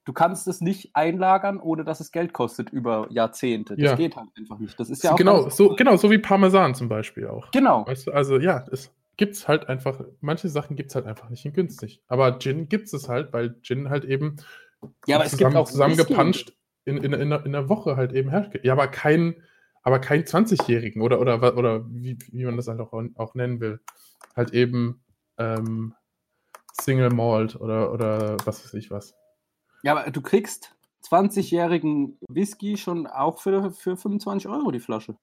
du kannst es nicht einlagern, ohne dass es Geld kostet über Jahrzehnte. Das ja. geht halt einfach nicht. Das ist ja auch genau, so, genau, so wie Parmesan zum Beispiel auch. Genau. Weißt du, also ja, es gibt es halt einfach, manche Sachen gibt es halt einfach nicht in günstig. Aber Gin gibt es halt, weil Gin halt eben ja, aber zusammen, es gibt auch zusammengepanscht in, in, in, in, der Woche halt eben herrscht. Ja, aber kein, aber kein 20-Jährigen oder, oder, oder wie, wie man das halt auch, auch nennen will. Halt eben ähm, Single Malt oder, oder was weiß ich was. Ja, aber du kriegst 20-jährigen Whisky schon auch für, für 25 Euro die Flasche.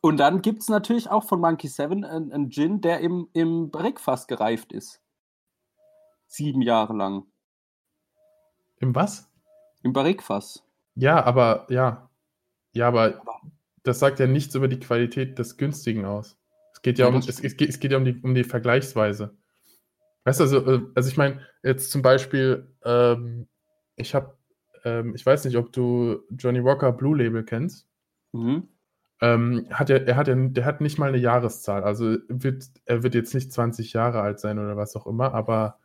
Und dann gibt es natürlich auch von Monkey 7 einen, einen Gin, der im, im Breakfass gereift ist. Sieben Jahre lang. Im was? Im Barrikfass. Ja, aber ja. Ja, aber das sagt ja nichts über die Qualität des günstigen aus. Es geht ja, ja um, es, es, geht, es geht ja um die, um die Vergleichsweise. Weißt du, also, äh, also ich meine, jetzt zum Beispiel, ähm, ich habe, ähm, ich weiß nicht, ob du Johnny Walker Blue Label kennst. Mhm. Ähm, hat er, er hat ja, der hat nicht mal eine Jahreszahl. Also wird, er wird jetzt nicht 20 Jahre alt sein oder was auch immer, aber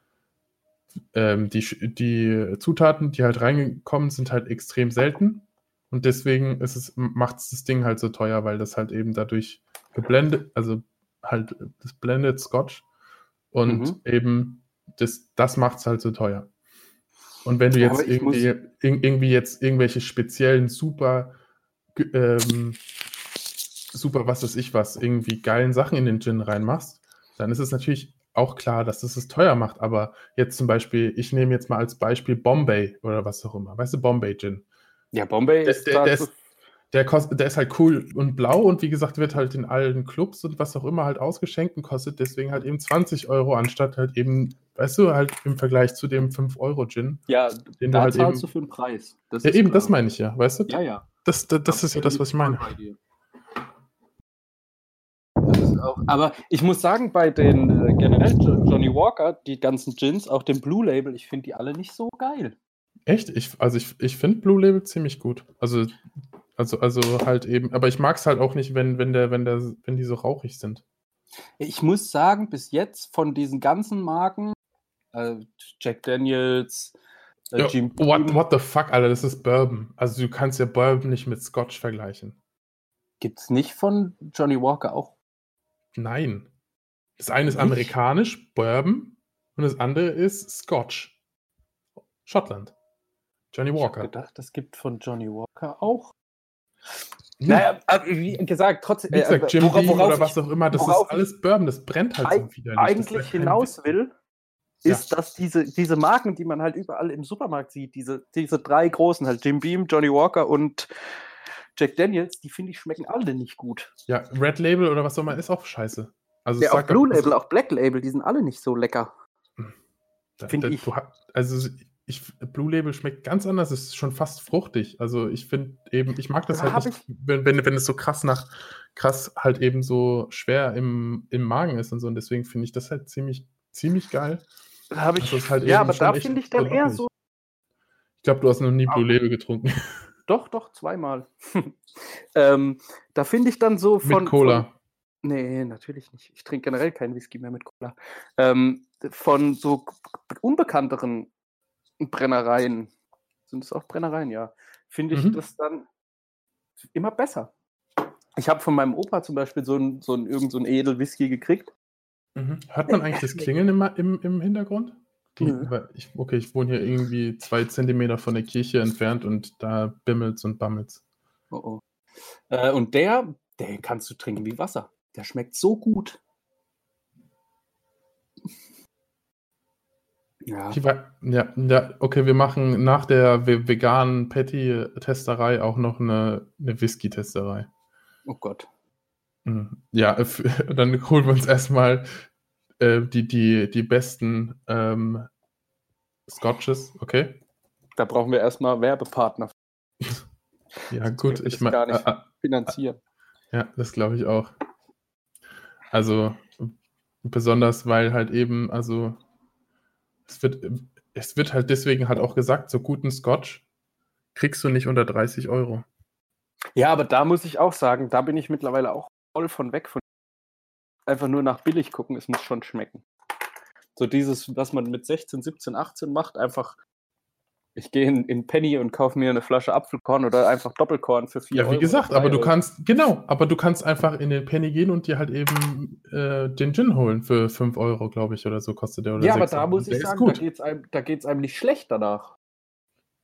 ähm, die, die Zutaten, die halt reingekommen sind, halt extrem selten. Und deswegen ist es, macht es das Ding halt so teuer, weil das halt eben dadurch geblendet, also halt das Blended Scotch und mhm. eben das, das macht es halt so teuer. Und wenn du jetzt irgendwie, ir irgendwie jetzt irgendwelche speziellen super, ähm, super, was weiß ich was, irgendwie geilen Sachen in den Gin reinmachst, dann ist es natürlich auch klar, dass das es teuer macht. Aber jetzt zum Beispiel, ich nehme jetzt mal als Beispiel Bombay oder was auch immer. Weißt du, Bombay Gin. Ja, Bombay der, ist, der, der, ist, der, kostet, der ist halt cool und blau und wie gesagt, wird halt in allen Clubs und was auch immer halt ausgeschenkt und kostet deswegen halt eben 20 Euro, anstatt halt eben, weißt du, halt im Vergleich zu dem 5-Euro-Gin. Ja, den da du halt zahlst eben, du für einen Preis. Das ja, eben, klar. das meine ich ja, weißt du? Ja, ja. Das, das, das ist ja das, was ich meine. Auch, aber ich muss sagen, bei den äh, generell Johnny Walker, die ganzen Gins, auch den Blue Label, ich finde die alle nicht so geil. Echt? Ich, also ich, ich finde Blue Label ziemlich gut. Also also, also halt eben, aber ich mag es halt auch nicht, wenn, wenn, der, wenn, der, wenn die so rauchig sind. Ich muss sagen, bis jetzt von diesen ganzen Marken, äh, Jack Daniels, äh, ja, Jim what, what the fuck, Alter, das ist Bourbon. Also du kannst ja Bourbon nicht mit Scotch vergleichen. Gibt es nicht von Johnny Walker auch? Nein. Das eine ist amerikanisch, Bourbon, und das andere ist Scotch. Schottland. Johnny Ich habe Walker. gedacht, es gibt von Johnny Walker auch. Hm. Naja, aber wie gesagt, trotzdem. Wie gesagt, Jim worauf- Beam worauf oder ich was auch immer, das ist alles Bourbon, das brennt halt so. Das ist eigentlich hinaus will, Ja. ist, dass diese, diese Marken, die man halt überall im Supermarkt sieht, diese, diese drei großen, halt Jim Beam, Johnny Walker und Jack Daniels, die finde ich schmecken alle nicht gut. Ja, Red Label oder was auch immer ist auch scheiße. Also Ja, auch Blue Label, auch Black Label, die sind alle nicht so lecker. Da, Find da, ich. Also ich, Blue Label schmeckt ganz anders, es ist schon fast fruchtig. Also ich finde eben, ich mag das Da halt nicht, wenn, wenn, wenn es so krass nach, krass halt eben so schwer im, im Magen ist und so. Und deswegen finde ich das halt ziemlich, ziemlich geil. Da habe ich, ist halt ja, aber da finde ich dann eher so, Ich glaube, du hast noch nie Blue Label getrunken. doch, doch, zweimal. ähm, da finde ich dann so von. Mit Cola. Von, nee, natürlich nicht. Ich trinke generell keinen Whisky mehr mit Cola. Ähm, von so unbekannteren Brennereien, sind es auch Brennereien, ja, finde ich Mhm. das dann immer besser. Ich habe von meinem Opa zum Beispiel so ein, so ein, irgend so ein Edel-Whisky gekriegt. Mhm. Hört man eigentlich das Klingeln im, im, im Hintergrund? Nö. weil ich, okay, ich wohne hier irgendwie zwei Zentimeter von der Kirche entfernt und da bimmelt's und bammelt's. Oh, oh. Äh, und der, der kannst du trinken wie Wasser. Der schmeckt so gut. Ja. Ja, ja, okay, wir machen nach der ve- veganen Patty-Testerei auch noch eine, eine Whisky-Testerei. Oh Gott. Mhm. Ja, dann holen wir uns erstmal äh, die, die, die besten ähm, Scotches, okay? Da brauchen wir erstmal Werbepartner Ja, gut, ich meine, gar nicht. äh, äh, finanzieren. ja, das glaube ich auch. Also, besonders weil halt eben, also, es wird, es wird halt deswegen halt auch gesagt, so guten Scotch kriegst du nicht unter 30 Euro. Ja, aber da muss ich auch sagen, da bin ich mittlerweile auch voll von weg von einfach nur nach billig gucken, es muss schon schmecken. So dieses, was man mit 16, 17, 18 macht, einfach ich gehe in, in Penny und kaufe mir eine Flasche Apfelkorn oder einfach Doppelkorn für 4 Ja, Euro. wie gesagt, oder aber du Euro. kannst, genau, aber du kannst einfach in den Penny gehen und dir halt eben äh, den Gin holen für 5 Euro, glaube ich, oder so kostet der. Oder Ja, aber 6 da Euro. muss ich sagen, da geht es einem, da geht's einem nicht schlecht danach.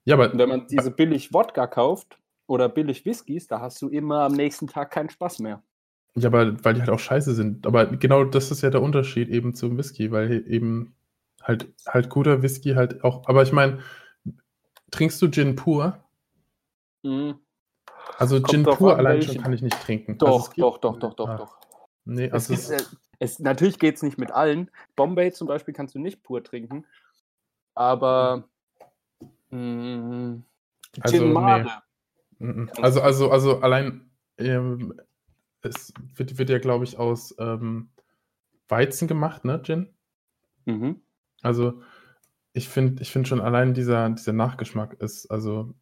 Ja, aber Und wenn man diese billig Wodka kauft oder billig Whiskys, da hast du immer am nächsten Tag keinen Spaß mehr. Ja, aber weil die halt auch scheiße sind. Aber genau das ist ja der Unterschied eben zum Whisky, weil eben halt, halt guter Whisky halt auch. Aber ich meine, trinkst du Gin pur? Mhm. Also Kommt Gin pur allein welchen. schon kann ich nicht trinken. Doch, also es gibt- doch, doch, doch, doch, Ah, doch. Nee, Es also gibt, es, äh, es, natürlich geht es nicht mit allen. Bombay zum Beispiel kannst du nicht pur trinken. Aber mh, Also, Gin nee. Mare. Mhm. Also, also, also allein, ähm, es wird, wird ja, glaube ich, aus ähm, Weizen gemacht, ne, Gin? Mhm. Also, ich finde ich find schon allein dieser, dieser Nachgeschmack ist, also,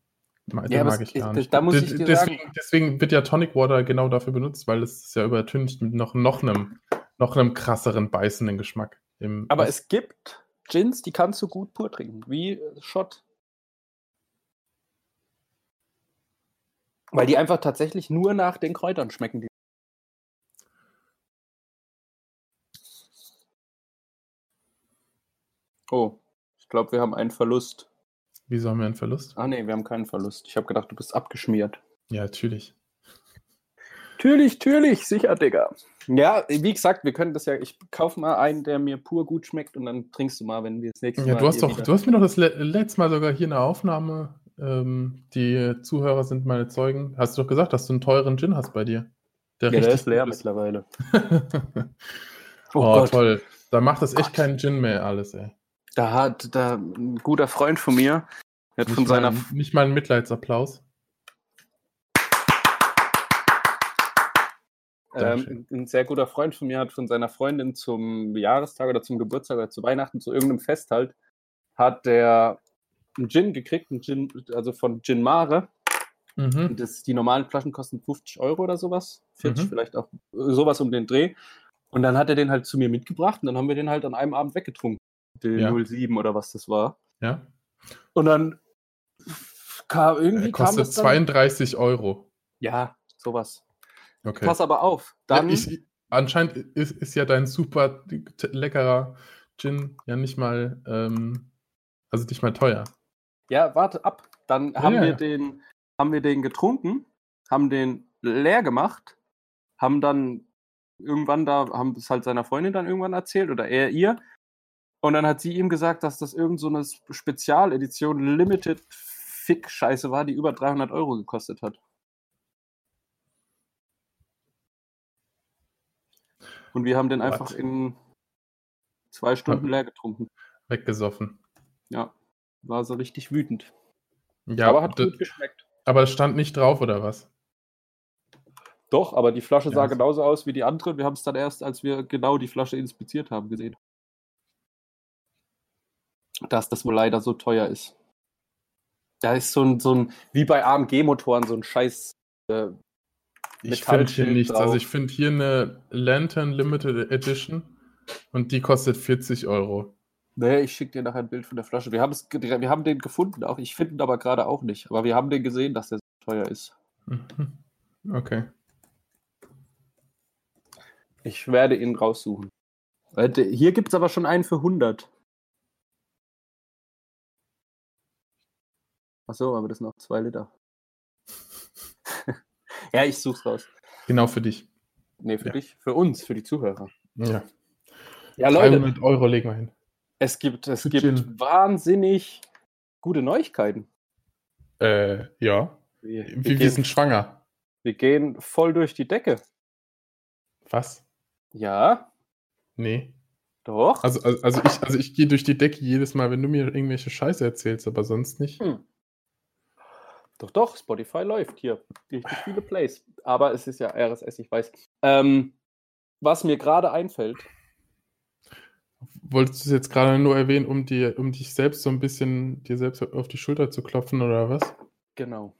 den Ja, mag ich gar nicht. da muss ich dir deswegen, sagen- deswegen wird ja Tonic Water genau dafür benutzt, weil es ist ja übertüncht mit noch, noch einem, noch einem krasseren, beißenden Geschmack. Aber aus- es gibt Gins, die kannst du gut pur trinken, wie äh, Shot. Weil die einfach tatsächlich nur nach den Kräutern schmecken. Die oh, ich glaube, wir haben einen Verlust. Wieso haben wir einen Verlust? Ah nee, wir haben keinen Verlust. Ich habe gedacht, du bist abgeschmiert. Ja, natürlich. Natürlich, natürlich, sicher, Digga. Ja, wie gesagt, wir können das ja. Ich kaufe mal einen, der mir pur gut schmeckt und dann trinkst du mal, wenn wir das nächste Ja, Mal. du hast doch, wieder- du hast mir doch das le letzte Mal sogar hier eine Aufnahme. Ähm, die Zuhörer sind meine Zeugen. Hast du doch gesagt, dass du einen teuren Gin hast bei dir. ja, der ist leer gut mittlerweile. oh, Oh, Gott. toll. Da macht das echt keinen Gin mehr alles, ey. Da hat da ein guter Freund von mir, hat Nicht, von mal, seiner. nicht mal ein Mitleidsapplaus. Ähm, ein sehr guter Freund von mir hat von seiner Freundin zum Jahrestag oder zum Geburtstag oder zu Weihnachten, zu irgendeinem Fest halt, hat der einen Gin gekriegt, einen Gin, also von Gin Mare. Mhm. Das, die normalen Flaschen kosten 50 Euro oder sowas. 40 Mhm. vielleicht auch, äh, sowas um den Dreh. Und dann hat er den halt zu mir mitgebracht und dann haben wir den halt an einem Abend weggetrunken. Den Ja. 07 oder was das war. Ja. Und dann kam irgendwie kam kostet dann, 32 Euro. Ja, sowas. Okay. Pass aber auf. Dann, ja, ich, anscheinend ist, ist ja dein super leckerer Gin ja nicht mal, ähm, also nicht mal teuer. Ja, warte ab. Dann haben, ja, wir. Den, haben wir den getrunken, haben den leer gemacht, haben dann irgendwann da, haben es halt seiner Freundin dann irgendwann erzählt oder er ihr. Und dann hat sie ihm gesagt, dass das irgend so eine Spezialedition Limited Fick-Scheiße war, die über 300 Euro gekostet hat. Und wir haben den What? einfach in zwei Stunden leer getrunken. Weggesoffen. Ja, war so richtig wütend. Ja, aber hat d- gut geschmeckt. aber es stand nicht drauf, oder was? Doch, aber die Flasche sah Ja. genauso aus wie die andere. Wir haben es dann erst, als wir genau die Flasche inspiziert haben, gesehen. Dass das wohl leider so teuer ist. Da ist so ein, so ein wie bei AMG-Motoren, so ein scheiß. Äh, Ich finde hier nichts. drauf. Also ich finde hier eine Lantern Limited Edition und die kostet 40 Euro. nee, ich schicke dir nachher ein Bild von der Flasche. Wir, wir haben den gefunden, auch ich finde ihn aber gerade auch nicht. Aber wir haben den gesehen, dass der so teuer ist. Mhm. Okay. Ich werde ihn raussuchen. Hier gibt es aber schon einen für 100. Achso, aber das sind noch 2 Liter. ja, ich such's raus. Genau für dich. Nee, für Ja. dich, für uns, für die Zuhörer. Ja. Ja, Leute, 300 Euro legen wir hin. es gibt, es Für gibt Gin. wahnsinnig gute Neuigkeiten. Äh, ja. Wir, wir, Wir, wir gehen, sind schwanger. wir gehen voll durch die Decke. Was? Ja, Nee. doch. Also, also, also ich, also ich gehe durch die Decke jedes Mal, wenn du mir irgendwelche Scheiße erzählst, aber sonst nicht. Hm. Doch, doch, Spotify läuft hier. Richtig viele Plays. Aber es ist ja RSS, ich weiß. Ähm, was mir gerade einfällt, Wolltest du es jetzt gerade nur erwähnen, um dir, um dich selbst so ein bisschen dir selbst auf die Schulter zu klopfen oder was? genau.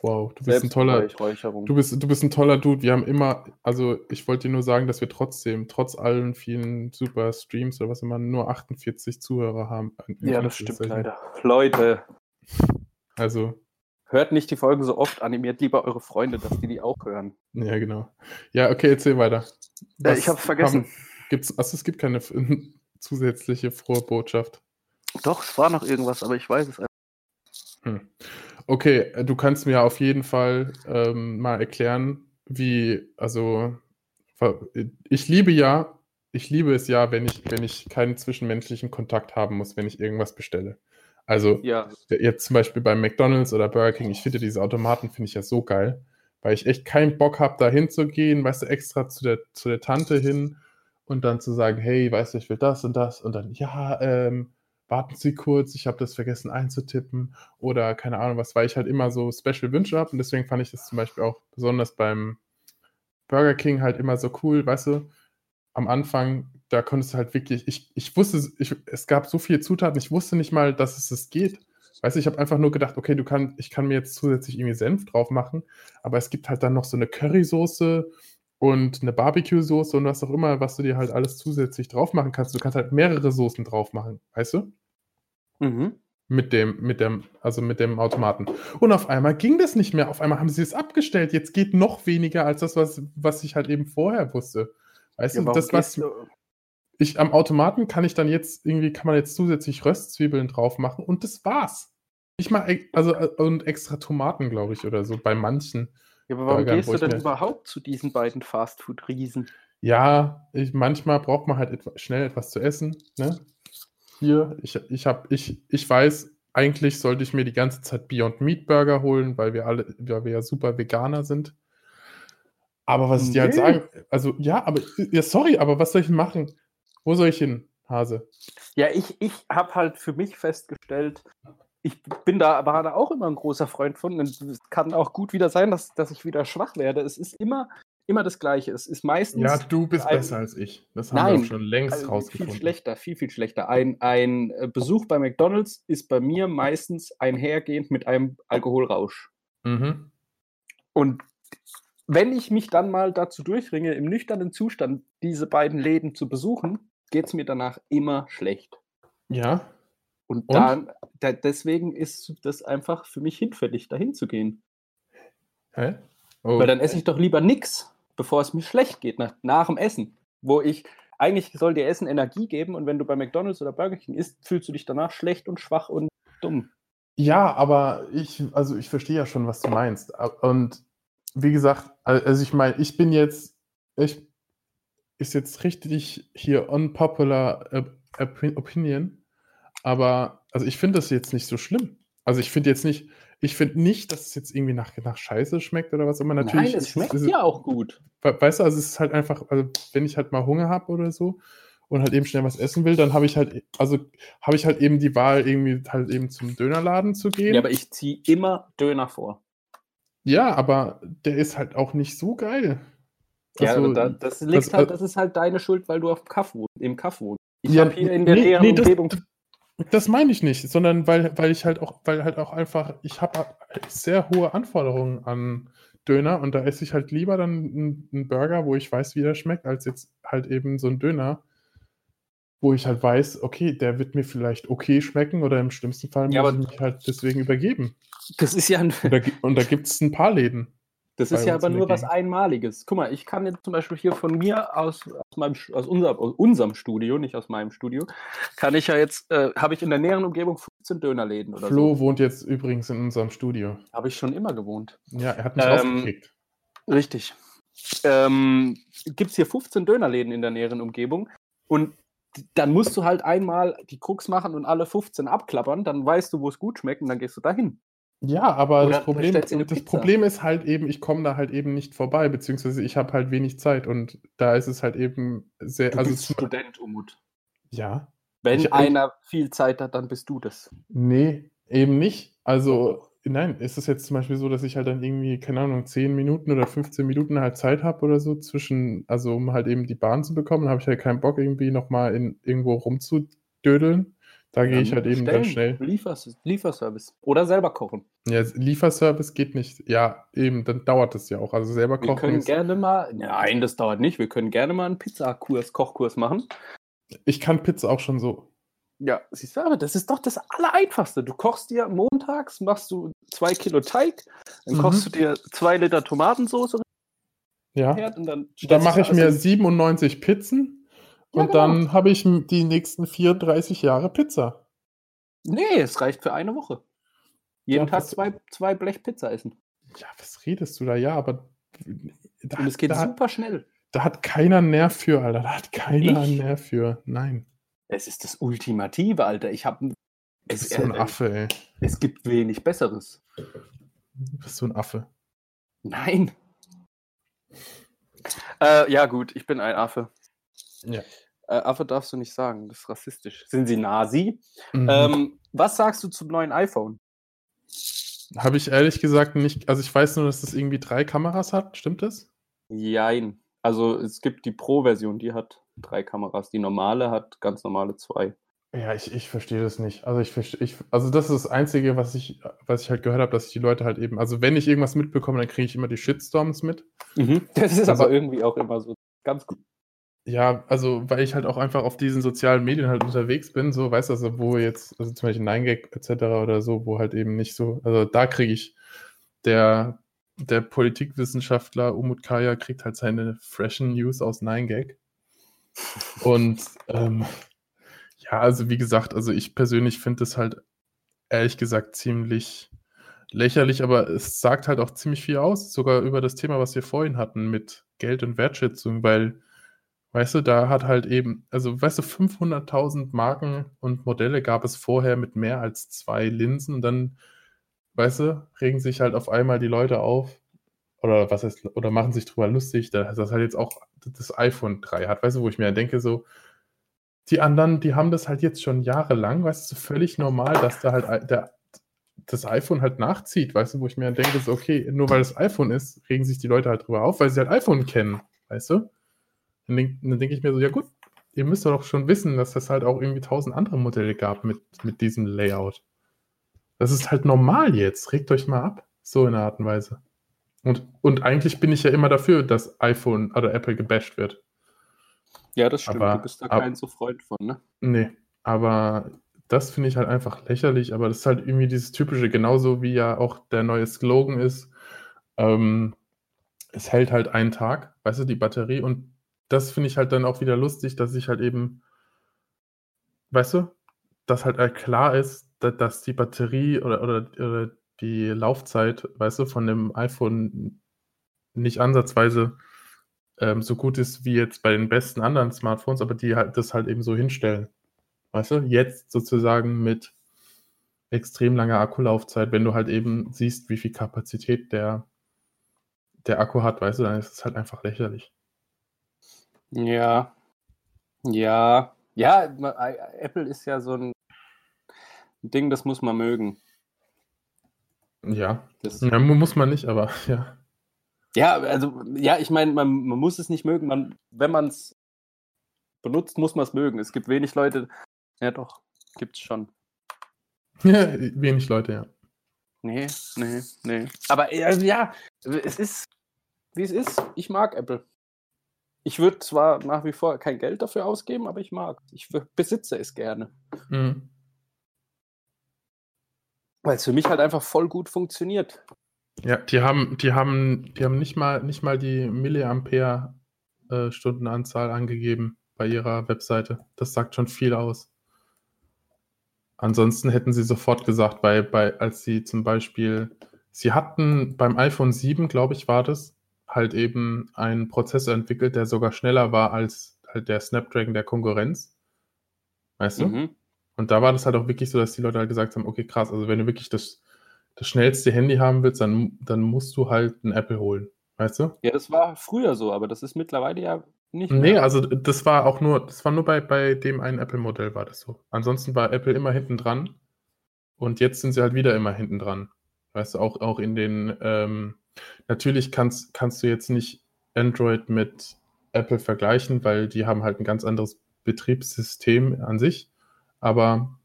Wow, du bist ein toller, du bist, du bist ein toller Dude. Wir haben immer, also ich wollte dir nur sagen, dass wir trotzdem, trotz allen vielen super Streams oder was immer, nur 48 Zuhörer haben. ja, das stimmt leider. Leute, Also, hört nicht die Folgen so oft, animiert lieber eure Freunde, dass die die auch hören. ja, genau. Ja, okay, erzähl weiter. Ja, ich hab's vergessen. Haben, gibt's, also es gibt keine zusätzliche frohe Botschaft. Doch, es war noch irgendwas, aber ich weiß es einfach. Hm. Okay, äh, du kannst mir auf jeden Fall ähm, mal erklären, wie, also, ich liebe ja, ich liebe es ja, wenn ich, wenn ich keinen zwischenmenschlichen Kontakt haben muss, wenn ich irgendwas bestelle. Also, Ja, jetzt zum Beispiel bei McDonalds oder Burger King, ich finde diese Automaten finde ich ja so geil, weil ich echt keinen Bock habe, da hinzugehen, weißt du, extra zu der, zu der Tante hin und dann zu sagen, hey, weißt du, ich will das und das und dann, ja, ähm, warten Sie kurz, ich habe das vergessen einzutippen oder keine Ahnung was, weil ich halt immer so Special Wünsche habe und deswegen fand ich das zum Beispiel auch besonders beim Burger King halt immer so cool, weißt du, am Anfang, da konntest du halt wirklich, ich, ich wusste, ich, es gab so viele Zutaten, ich wusste nicht mal, dass es das geht. Weißt du, ich habe einfach nur gedacht, okay, du kann, ich kann mir jetzt zusätzlich irgendwie Senf drauf machen, aber es gibt halt dann noch so eine Currysoße und eine Barbecue-Soße und was auch immer, was du dir halt alles zusätzlich drauf machen kannst. Du kannst halt mehrere Soßen drauf machen, weißt du? mhm. Mit dem, mit dem, also mit dem Automaten. Und auf einmal ging das nicht mehr. Auf einmal haben sie es abgestellt. Jetzt geht noch weniger als das, was, was ich halt eben vorher wusste. Weißt ja du, das, was du- ich am Automaten kann ich dann jetzt irgendwie, kann man jetzt zusätzlich Röstzwiebeln drauf machen und das war's. Nicht mal, e- also äh, und extra Tomaten, glaube ich, oder so, bei manchen. ja, aber warum Burgern, gehst du ich denn mir- überhaupt zu diesen beiden Fastfood-Riesen? Ja, ich, manchmal braucht man halt etwa, schnell etwas zu essen. Ne? Hier, ich, ich, hab, ich, ich weiß, eigentlich sollte ich mir die ganze Zeit Beyond Meat Burger holen, weil wir alle, weil wir ja super Veganer sind. Aber was ich dir halt Nee. sagen, also ja, aber ja, sorry, aber was soll ich machen? Wo soll ich hin, Hase? Ja, ich, ich habe halt für mich festgestellt, ich bin da aber da auch immer ein großer Freund von. Und es kann auch gut wieder sein, dass, dass ich wieder schwach werde. Es ist immer, immer das Gleiche. Es ist meistens Ja, du bist ein- besser als ich. Das haben wir Nein, auch schon längst also viel rausgefunden. schlechter, viel, viel schlechter. Ein, ein äh, Besuch bei McDonalds ist bei mir meistens einhergehend mit einem Alkoholrausch. Mhm. Und wenn ich mich dann mal dazu durchringe, im nüchternen Zustand diese beiden Läden zu besuchen, geht es mir danach immer schlecht. Ja, Und, Und? dann, da, deswegen ist das einfach für mich hinfällig, dahin zu gehen. hä? Oh. Weil dann esse ich doch lieber nix, bevor es mir schlecht geht, nach, nach dem Essen. Wo ich, eigentlich soll dir Essen Energie geben und wenn du bei McDonalds oder Burger King isst, fühlst du dich danach schlecht und schwach und dumm. Ja, aber ich, also ich verstehe ja schon, was du meinst. Und wie gesagt, also ich meine, ich bin jetzt, ich ist jetzt richtig hier unpopular opinion, aber also ich finde das jetzt nicht so schlimm. Also ich finde jetzt nicht, ich finde nicht, dass es jetzt irgendwie nach, nach Scheiße schmeckt oder was immer. Natürlich Nein, es schmeckt ist, ja auch gut. Weißt du, also es ist halt einfach, also wenn ich halt mal Hunger habe oder so und halt eben schnell was essen will, dann habe ich halt, also habe ich halt eben die Wahl, irgendwie halt eben zum Dönerladen zu gehen. Ja, aber ich ziehe immer Döner vor. Ja, aber der ist halt auch nicht so geil. Ja, also, da, das, das, halt, das ist halt deine Schuld, weil du auf Kaff wohnst, im Kaff wohnst. Ich ja, habe hier in der nee, näheren nee, Umgebung. Das, das meine ich nicht, sondern weil, weil ich halt auch, weil halt auch einfach, ich habe sehr hohe Anforderungen an Döner und da esse ich halt lieber dann einen Burger, wo ich weiß, wie der schmeckt, als jetzt halt eben so ein Döner, wo ich halt weiß, okay, der wird mir vielleicht okay schmecken oder im schlimmsten Fall ja, muss ich mich halt deswegen übergeben. Das ist ja ein. Und da, und da gibt es ein paar Läden. Das ist ja aber nur was Einmaliges. Guck mal, ich kann jetzt zum Beispiel hier von mir aus, aus, meinem, aus, unser, aus unserem Studio, nicht aus meinem Studio, kann ich ja jetzt, äh, habe ich in der näheren Umgebung 15 Dönerläden oder Flo so. wohnt jetzt übrigens in unserem Studio. Habe ich schon immer gewohnt. Ja, er hat mich ähm, rausgekickt. Richtig. Ähm, Gibt es hier 15 Dönerläden in der näheren Umgebung und dann musst du halt einmal die Krux machen und alle 15 abklappern, dann weißt du, wo es gut schmeckt und dann gehst du dahin. Ja, aber das Problem, das Problem ist halt eben, ich komme da halt eben nicht vorbei, beziehungsweise ich habe halt wenig Zeit und da ist es halt eben sehr. Du also bist Student, Umut. Ja. Wenn ich, einer viel Zeit hat, dann bist du das. Nee, eben nicht. Also, nein, ist es jetzt zum Beispiel so, dass ich halt dann irgendwie, keine Ahnung, 10 Minuten oder 15 Minuten halt Zeit habe oder so zwischen, also um halt eben die Bahn zu bekommen, habe ich halt keinen Bock, irgendwie nochmal in irgendwo rumzudödeln. Da gehe ich halt eben ganz schnell. Liefers Lieferservice. Oder selber kochen. Ja, Lieferservice geht nicht. Ja, eben, dann dauert das ja auch. Also selber kochen. Wir können gerne mal. Nein, das dauert nicht. Wir können gerne mal einen Pizzakurs, Kochkurs machen. Ich kann Pizza auch schon so. Ja, siehst du, aber das ist doch das Allereinfachste. Du kochst dir montags, machst du zwei Kilo Teig, dann mhm. kochst du dir zwei Liter Tomatensauce. Ja. Und dann, dann mache ich mir 97 Pizzen und genau. dann habe ich die nächsten 34 Jahre Pizza. Nee, es reicht für eine Woche. Jeden ja, Tag zwei, zwei Blech Pizza essen. Ja, was redest du da? Ja, aber. Da, Und es geht super hat, schnell. Da hat keiner Nerv für, Alter. Da hat keiner ich? Nerv für. Nein. Es ist das Ultimative, Alter. Ich habe. Es ist so ein äh, Affe, ey. Es gibt wenig Besseres. Du bist so ein Affe. Nein. Äh, ja, gut, ich bin ein Affe. Ja. Äh, Affe darfst du nicht sagen, das ist rassistisch. Sind sie Nazi? Mhm. Ähm, was sagst du zum neuen iPhone? Habe ich ehrlich gesagt nicht. Also ich weiß nur, dass das irgendwie drei Kameras hat. Stimmt das? Jein. Also es gibt die Pro-Version, die hat drei Kameras. Die normale hat ganz normale zwei. Ja, ich, ich verstehe das nicht. Also ich verstehe, ich, also das ist das Einzige, was ich, was ich halt gehört habe, dass die Leute halt eben, also wenn ich irgendwas mitbekomme, dann kriege ich immer die Shitstorms mit. Mhm. Das ist also, aber irgendwie auch immer so ganz gut. Ja, also weil ich halt auch einfach auf diesen sozialen Medien halt unterwegs bin, so, weißt du, also wo jetzt, also zum Beispiel 9gag etc. oder so, wo halt eben nicht so, also da kriege ich, der, der Politikwissenschaftler Umut Kaya kriegt halt seine freshen News aus 9gag. Und ähm, ja, also wie gesagt, also ich persönlich finde das halt ehrlich gesagt ziemlich lächerlich, aber es sagt halt auch ziemlich viel aus, sogar über das Thema, was wir vorhin hatten mit Geld und Wertschätzung, weil Weißt du, da hat halt eben, also weißt du, 500.000 Marken und Modelle gab es vorher mit mehr als zwei Linsen und dann, weißt du, regen sich halt auf einmal die Leute auf oder was heißt, oder machen sich drüber lustig, dass das halt jetzt auch das iPhone 3 hat, weißt du, wo ich mir denke, so, die anderen, die haben das halt jetzt schon jahrelang, weißt du, völlig normal, dass da halt der, das iPhone halt nachzieht, weißt du, wo ich mir denke, so, okay, nur weil das iPhone ist, regen sich die Leute halt drüber auf, weil sie halt iPhone kennen, weißt du? Dann denke denk ich mir so, ja gut, ihr müsst doch schon wissen, dass es halt auch irgendwie tausend andere Modelle gab mit, mit diesem Layout. Das ist halt normal jetzt. Regt euch mal ab. So in der Art und Weise. Und, und eigentlich bin ich ja immer dafür, dass iPhone oder Apple gebasht wird. Ja, das stimmt. Aber, du bist da kein so Freund von, ne? Nee, aber das finde ich halt einfach lächerlich. Aber das ist halt irgendwie dieses typische, genauso wie ja auch der neue Slogan ist. Ähm, es hält halt einen Tag, weißt du, die Batterie und das finde ich halt dann auch wieder lustig, dass ich halt eben, weißt du, dass halt, halt klar ist, da- dass die Batterie oder, oder, oder die Laufzeit, weißt du, von dem iPhone nicht ansatzweise ähm, so gut ist wie jetzt bei den besten anderen Smartphones, aber die halt das halt eben so hinstellen. Weißt du, jetzt sozusagen mit extrem langer Akkulaufzeit, wenn du halt eben siehst, wie viel Kapazität der, der Akku hat, weißt du, dann ist es halt einfach lächerlich. Ja. Ja. Ja, Apple ist ja so ein Ding, das muss man mögen. Ja, Das, ja mu- muss man nicht, aber ja. ja, also, ja, ich meine, man, man muss es nicht mögen. Man, wenn man es benutzt, muss man es mögen. Es gibt wenig Leute. Ja, doch, gibt's schon. ja wenig Leute, ja. Nee, nee, nee. Aber also, ja, es ist, wie es ist. Ich mag Apple. Ich würde zwar nach wie vor kein Geld dafür ausgeben, aber ich mag. Ich w- besitze es gerne. Mhm. Weil es für mich halt einfach voll gut funktioniert. Ja, die haben, die haben, die haben nicht mal, nicht mal die Milliampere-Stundenanzahl angegeben bei ihrer Webseite. Das sagt schon viel aus. Ansonsten hätten sie sofort gesagt, bei, bei, als sie zum Beispiel, sie hatten beim iPhone 7, glaube ich, war das, halt eben einen Prozessor entwickelt, der sogar schneller war als halt der Snapdragon der Konkurrenz. Weißt du? Mhm. Und da war das halt auch wirklich so, dass die Leute halt gesagt haben, okay, krass, also wenn du wirklich das, das schnellste Handy haben willst, dann, dann musst du halt ein Apple holen. Weißt du? Ja, das war früher so, aber das ist mittlerweile ja nicht Nee, mehr. also das war auch nur, das war nur bei, bei dem einen Apple-Modell war das so. Ansonsten war Apple immer hinten dran und jetzt sind sie halt wieder immer hinten dran. Weißt du, auch, auch in den, ähm, natürlich kannst, kannst du jetzt nicht Android mit Apple vergleichen, weil die haben halt ein ganz anderes Betriebssystem an sich. Aber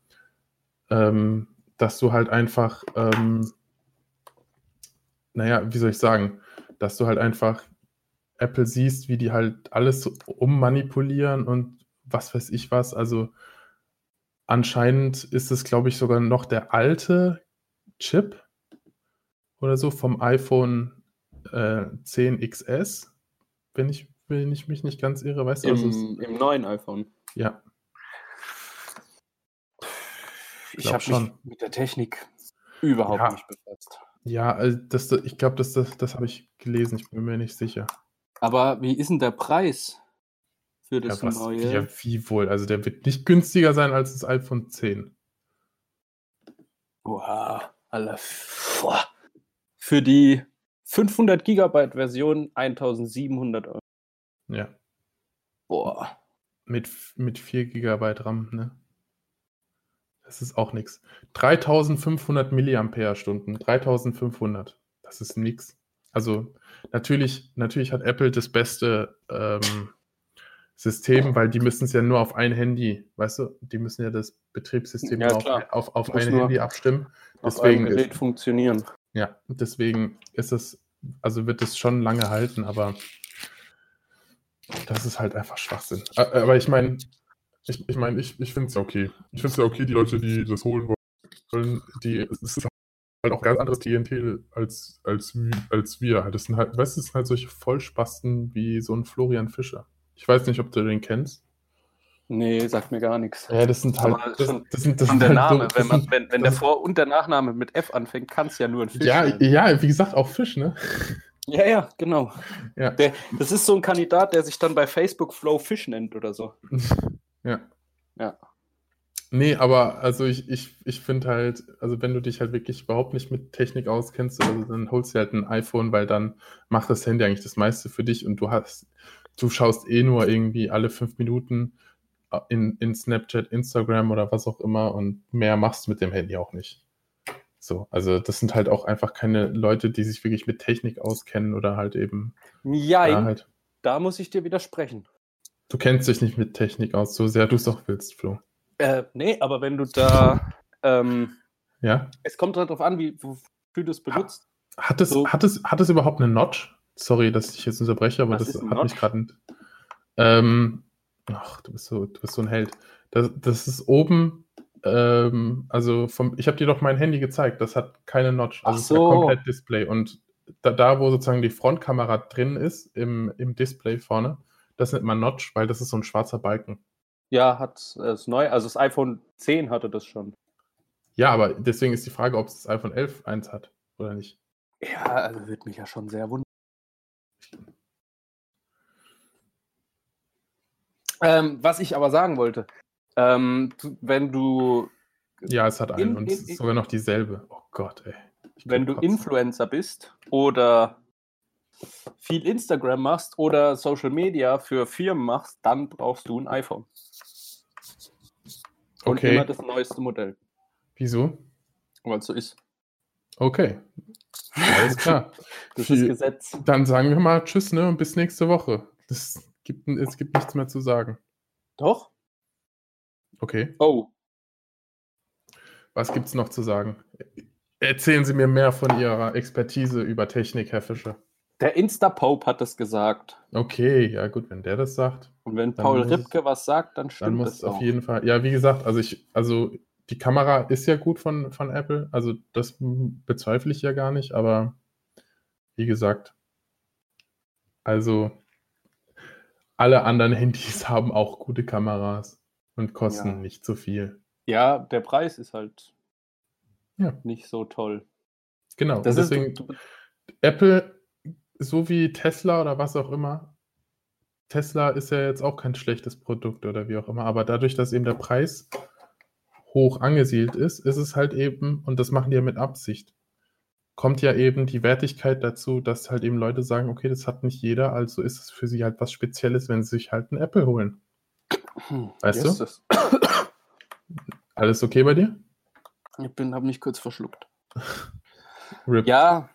ähm, dass du halt einfach, ähm, naja, wie soll ich sagen, dass du halt einfach Apple siehst, wie die halt alles ummanipulieren und was weiß ich was. Also anscheinend ist es, glaube ich, sogar noch der alte Chip oder so vom iPhone äh, 10XS, wenn ich, wenn ich mich nicht ganz irre, weißt du? Also es, Im, Im neuen iPhone. ja, Ich glaub habe mich schon. mit der Technik überhaupt Ja. nicht befasst. ja, also das, ich glaube, das, das, das habe ich gelesen, ich bin mir nicht sicher. Aber wie ist denn der Preis für das ja, was, neue? ja, wie wohl? Also der wird nicht günstiger sein als das iPhone 10. Boah, Alter. Boah. Für die 500 Gigabyte Version 1700 Euro. Ja, Boah. mit, mit 4 GB RAM, ne? Das ist auch nichts. 3500 Milliampere-Stunden, 3500. Das ist nix. Also natürlich, natürlich hat Apple das beste ähm, System, weil die müssen es ja nur auf ein Handy, weißt du, die müssen ja das Betriebssystem Ja, auf, auf, auf ein Handy abstimmen. Auf Deswegen einem Gerät ist, funktionieren. Ja, deswegen ist es, also wird es schon lange halten, aber das ist halt einfach Schwachsinn. Aber ich meine, ich, ich, mein, ich, ich finde es ja okay. Ich finde es ja okay, die Leute, die das holen wollen, die, es ist halt auch ganz anderes Klientel als, als, als wir. Das sind halt, weißt du, das sind halt solche Vollspasten wie so ein Florian Fischer. Ich weiß nicht, ob du den kennst. Nee, sagt mir gar nichts. Ja, das sind halt, das, schon- das sind, das sind der halt Name, wenn, man, wenn, wenn der Vor- und der Nachname mit F anfängt, kann es ja nur ein Fisch ja, sein. ja, wie gesagt, auch Fisch, ne? Ja, ja, genau. Ja. Der, das ist so ein Kandidat, der sich dann bei Facebook Flow Fish nennt oder so. Ja. Ja. Nee, aber also ich, ich, ich finde halt, also wenn du dich halt wirklich überhaupt nicht mit Technik auskennst, also dann holst du halt ein iPhone, weil dann macht das Handy eigentlich das meiste für dich und du hast, du schaust eh nur irgendwie alle fünf Minuten in, in Snapchat, Instagram oder was auch immer und mehr machst mit dem Handy auch nicht. So, also das sind halt auch einfach keine Leute, die sich wirklich mit Technik auskennen oder halt eben, ja, halt, da muss ich dir widersprechen. du kennst dich nicht mit Technik aus, so sehr du es auch willst, Flo. Äh, nee, aber wenn du da. Ähm, Ja? es kommt halt darauf an, wie wofür du es benutzt. Hat es, So. hat, es, hat es überhaupt eine Notch? Sorry, dass ich jetzt unterbreche, aber Was das hat mich Notch? gerade. Ähm, ach, du bist so, du bist so ein Held. Das, das ist oben, ähm, also vom, ich habe dir doch mein Handy gezeigt, das hat keine Notch. Also Ach es ist so. komplett Display. Und da, da, wo sozusagen die Frontkamera drin ist, im, im Display vorne, das nennt man Notch, weil das ist so ein schwarzer Balken. Ja, hat äh, es neu. Also das iPhone 10 hatte das schon. Ja, aber deswegen ist die Frage, ob es das iPhone 11 eins hat oder nicht. Ja, also würde mich ja schon sehr wundern. Ähm, was ich aber sagen wollte, ähm, wenn du, Ja, es hat einen In- und es in- ist sogar noch dieselbe. Oh Gott, ey. Ich wenn du kotzen. Influencer bist oder viel Instagram machst oder Social Media für Firmen machst, dann brauchst du ein iPhone. Und Okay. immer das neueste Modell, Wieso? weil es so ist. Okay. Alles klar. Das ist Gesetz. Dann sagen wir mal Tschüss, ne? Und bis nächste Woche. Das gibt, es gibt nichts mehr zu sagen. Doch? Okay. Oh, Was gibt's noch zu sagen? Erzählen Sie mir mehr von Ihrer Expertise über Technik, Herr Fischer. der Insta-Pope hat es gesagt. Okay, ja gut, wenn der das sagt, Und wenn Dann Paul muss es- Ripke was sagt, dann dann stimmt muss das es auf auch. jeden Fall. Ja, wie gesagt, also ich, also die Kamera ist ja gut von, von Apple, also das bezweifle ich ja gar nicht, aber wie gesagt, also alle anderen Handys haben auch gute Kameras und kosten Ja. nicht so viel. Ja, der Preis ist halt Ja. nicht so toll. Genau. Das und ist, deswegen, du, Apple, so wie Tesla oder was auch immer, Tesla ist ja jetzt auch kein schlechtes Produkt oder wie auch immer, aber dadurch, dass eben der Preis hoch angesiedelt ist, ist es halt eben, und das machen die ja mit Absicht, kommt ja eben die Wertigkeit dazu, dass halt eben Leute sagen, okay, das hat nicht jeder, also ist es für sie halt was Spezielles, wenn sie sich halt ein Apple holen. hm, Weißt ist du? das? Alles okay bei dir? Ich bin, habe mich kurz verschluckt. Ja,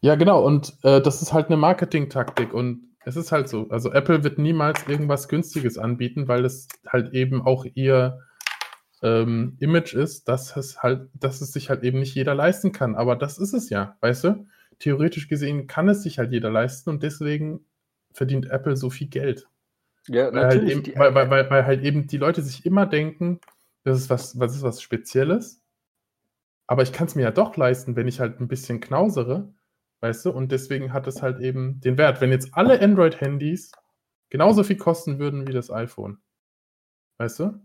Ja, genau. Und äh, das ist halt eine Marketing-Taktik. Und es ist halt so. Also Apple wird niemals irgendwas Günstiges anbieten, weil es halt eben auch ihr ähm, Image ist, dass es halt, dass es sich halt eben nicht jeder leisten kann. Aber das ist es ja, weißt du? Theoretisch gesehen kann es sich halt jeder leisten und deswegen verdient Apple so viel Geld. ja Weil halt, natürlich. eben, die- weil, weil, weil, weil halt eben die Leute sich immer denken, das ist was, was ist was Spezielles. Aber ich kann es mir ja doch leisten, wenn ich halt ein bisschen knausere, weißt du? Und deswegen hat es halt eben den Wert. Wenn jetzt alle Android-Handys genauso viel kosten würden wie das iPhone, weißt du?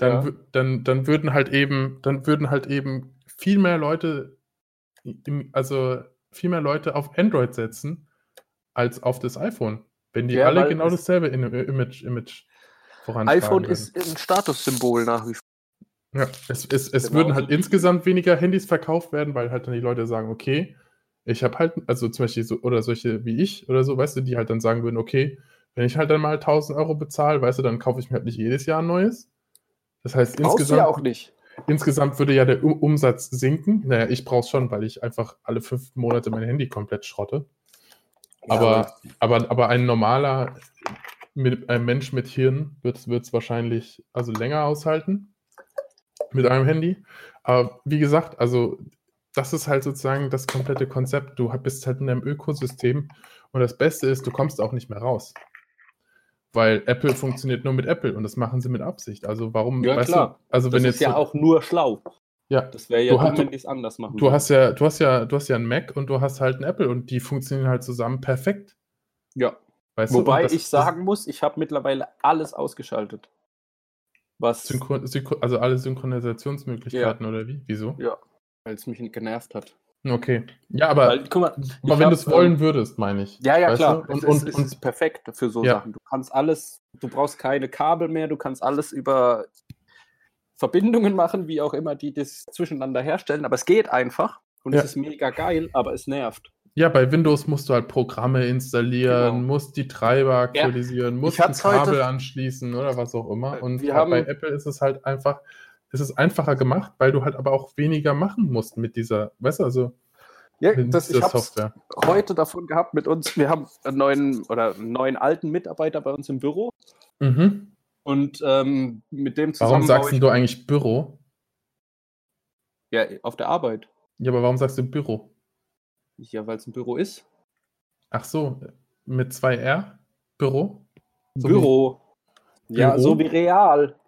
Dann, Ja. dann, dann würden halt eben, dann würden halt eben viel mehr Leute, also viel mehr Leute auf Android setzen als auf das iPhone. Wenn die Ja, alle genau dasselbe Image, Image vorantragen iPhone würden. ist ein Statussymbol nach wie vor. Ja, es, es, es Genau würden halt insgesamt weniger Handys verkauft werden, weil halt dann die Leute sagen, okay, ich habe halt, also zum Beispiel so, oder solche wie ich oder so, weißt du, die halt dann sagen würden, okay, wenn ich halt dann mal 1000 Euro bezahle, weißt du, dann kaufe ich mir halt nicht jedes Jahr ein neues. Das heißt, Brauchst insgesamt, ja auch nicht. insgesamt würde ja der Umsatz sinken. Naja, ich brauche es schon, weil ich einfach alle fünf Monate mein Handy komplett schrotte. Aber, aber, aber ein normaler mit, ein Mensch mit Hirn wird es wahrscheinlich also länger aushalten mit einem Handy. Aber wie gesagt, also das ist halt sozusagen das komplette Konzept. Du bist halt in einem Ökosystem und das Beste ist, du kommst auch nicht mehr raus. Weil Apple funktioniert nur mit Apple und das machen sie mit Absicht. Also warum, Ja, klar. du, also das wenn ist jetzt ja so- auch nur schlau. ja, Das wäre ja Du dumm, wenn die es anders machen. Du würden. hast ja, du hast ja, du hast ja einen Mac und du hast halt einen Apple und die funktionieren halt zusammen perfekt. ja. Weißt? Wobei das- ich sagen muss, ich habe mittlerweile alles ausgeschaltet. Was, Synchron, also alle Synchronisationsmöglichkeiten oder wie? Wieso? ja, weil es mich genervt hat. Okay. Ja, aber, Weil, mal, aber wenn du es wollen würdest, meine ich. Ja, ja, klar. du? Und, es, ist, und, ist perfekt für so Ja. Sachen. Du kannst alles, du brauchst keine Kabel mehr, du kannst alles über Verbindungen machen, wie auch immer die das zwischeneinander herstellen, aber es geht einfach und Ja. es ist mega geil, aber es nervt. ja, bei Windows musst du halt Programme installieren, Genau. musst die Treiber aktualisieren, musst Ich ein Kabel anschließen oder was auch immer. Äh, Und wir halt bei haben- Apple ist es halt einfach, es ist einfacher gemacht, weil du halt aber auch weniger machen musst mit dieser, weißt du, also Ja, das, ich habe Software. heute davon gehabt mit uns. Wir haben einen neuen oder einen neuen alten Mitarbeiter bei uns im Büro Mhm. und ähm, mit dem zusammen. Warum sagst ich- du eigentlich Büro? Ja, auf der Arbeit. Ja, aber warum sagst du Büro? Ja, weil es ein Büro ist. Ach so, mit zwei R? Büro? So wie- Büro. Ja, Büro? so wie Real.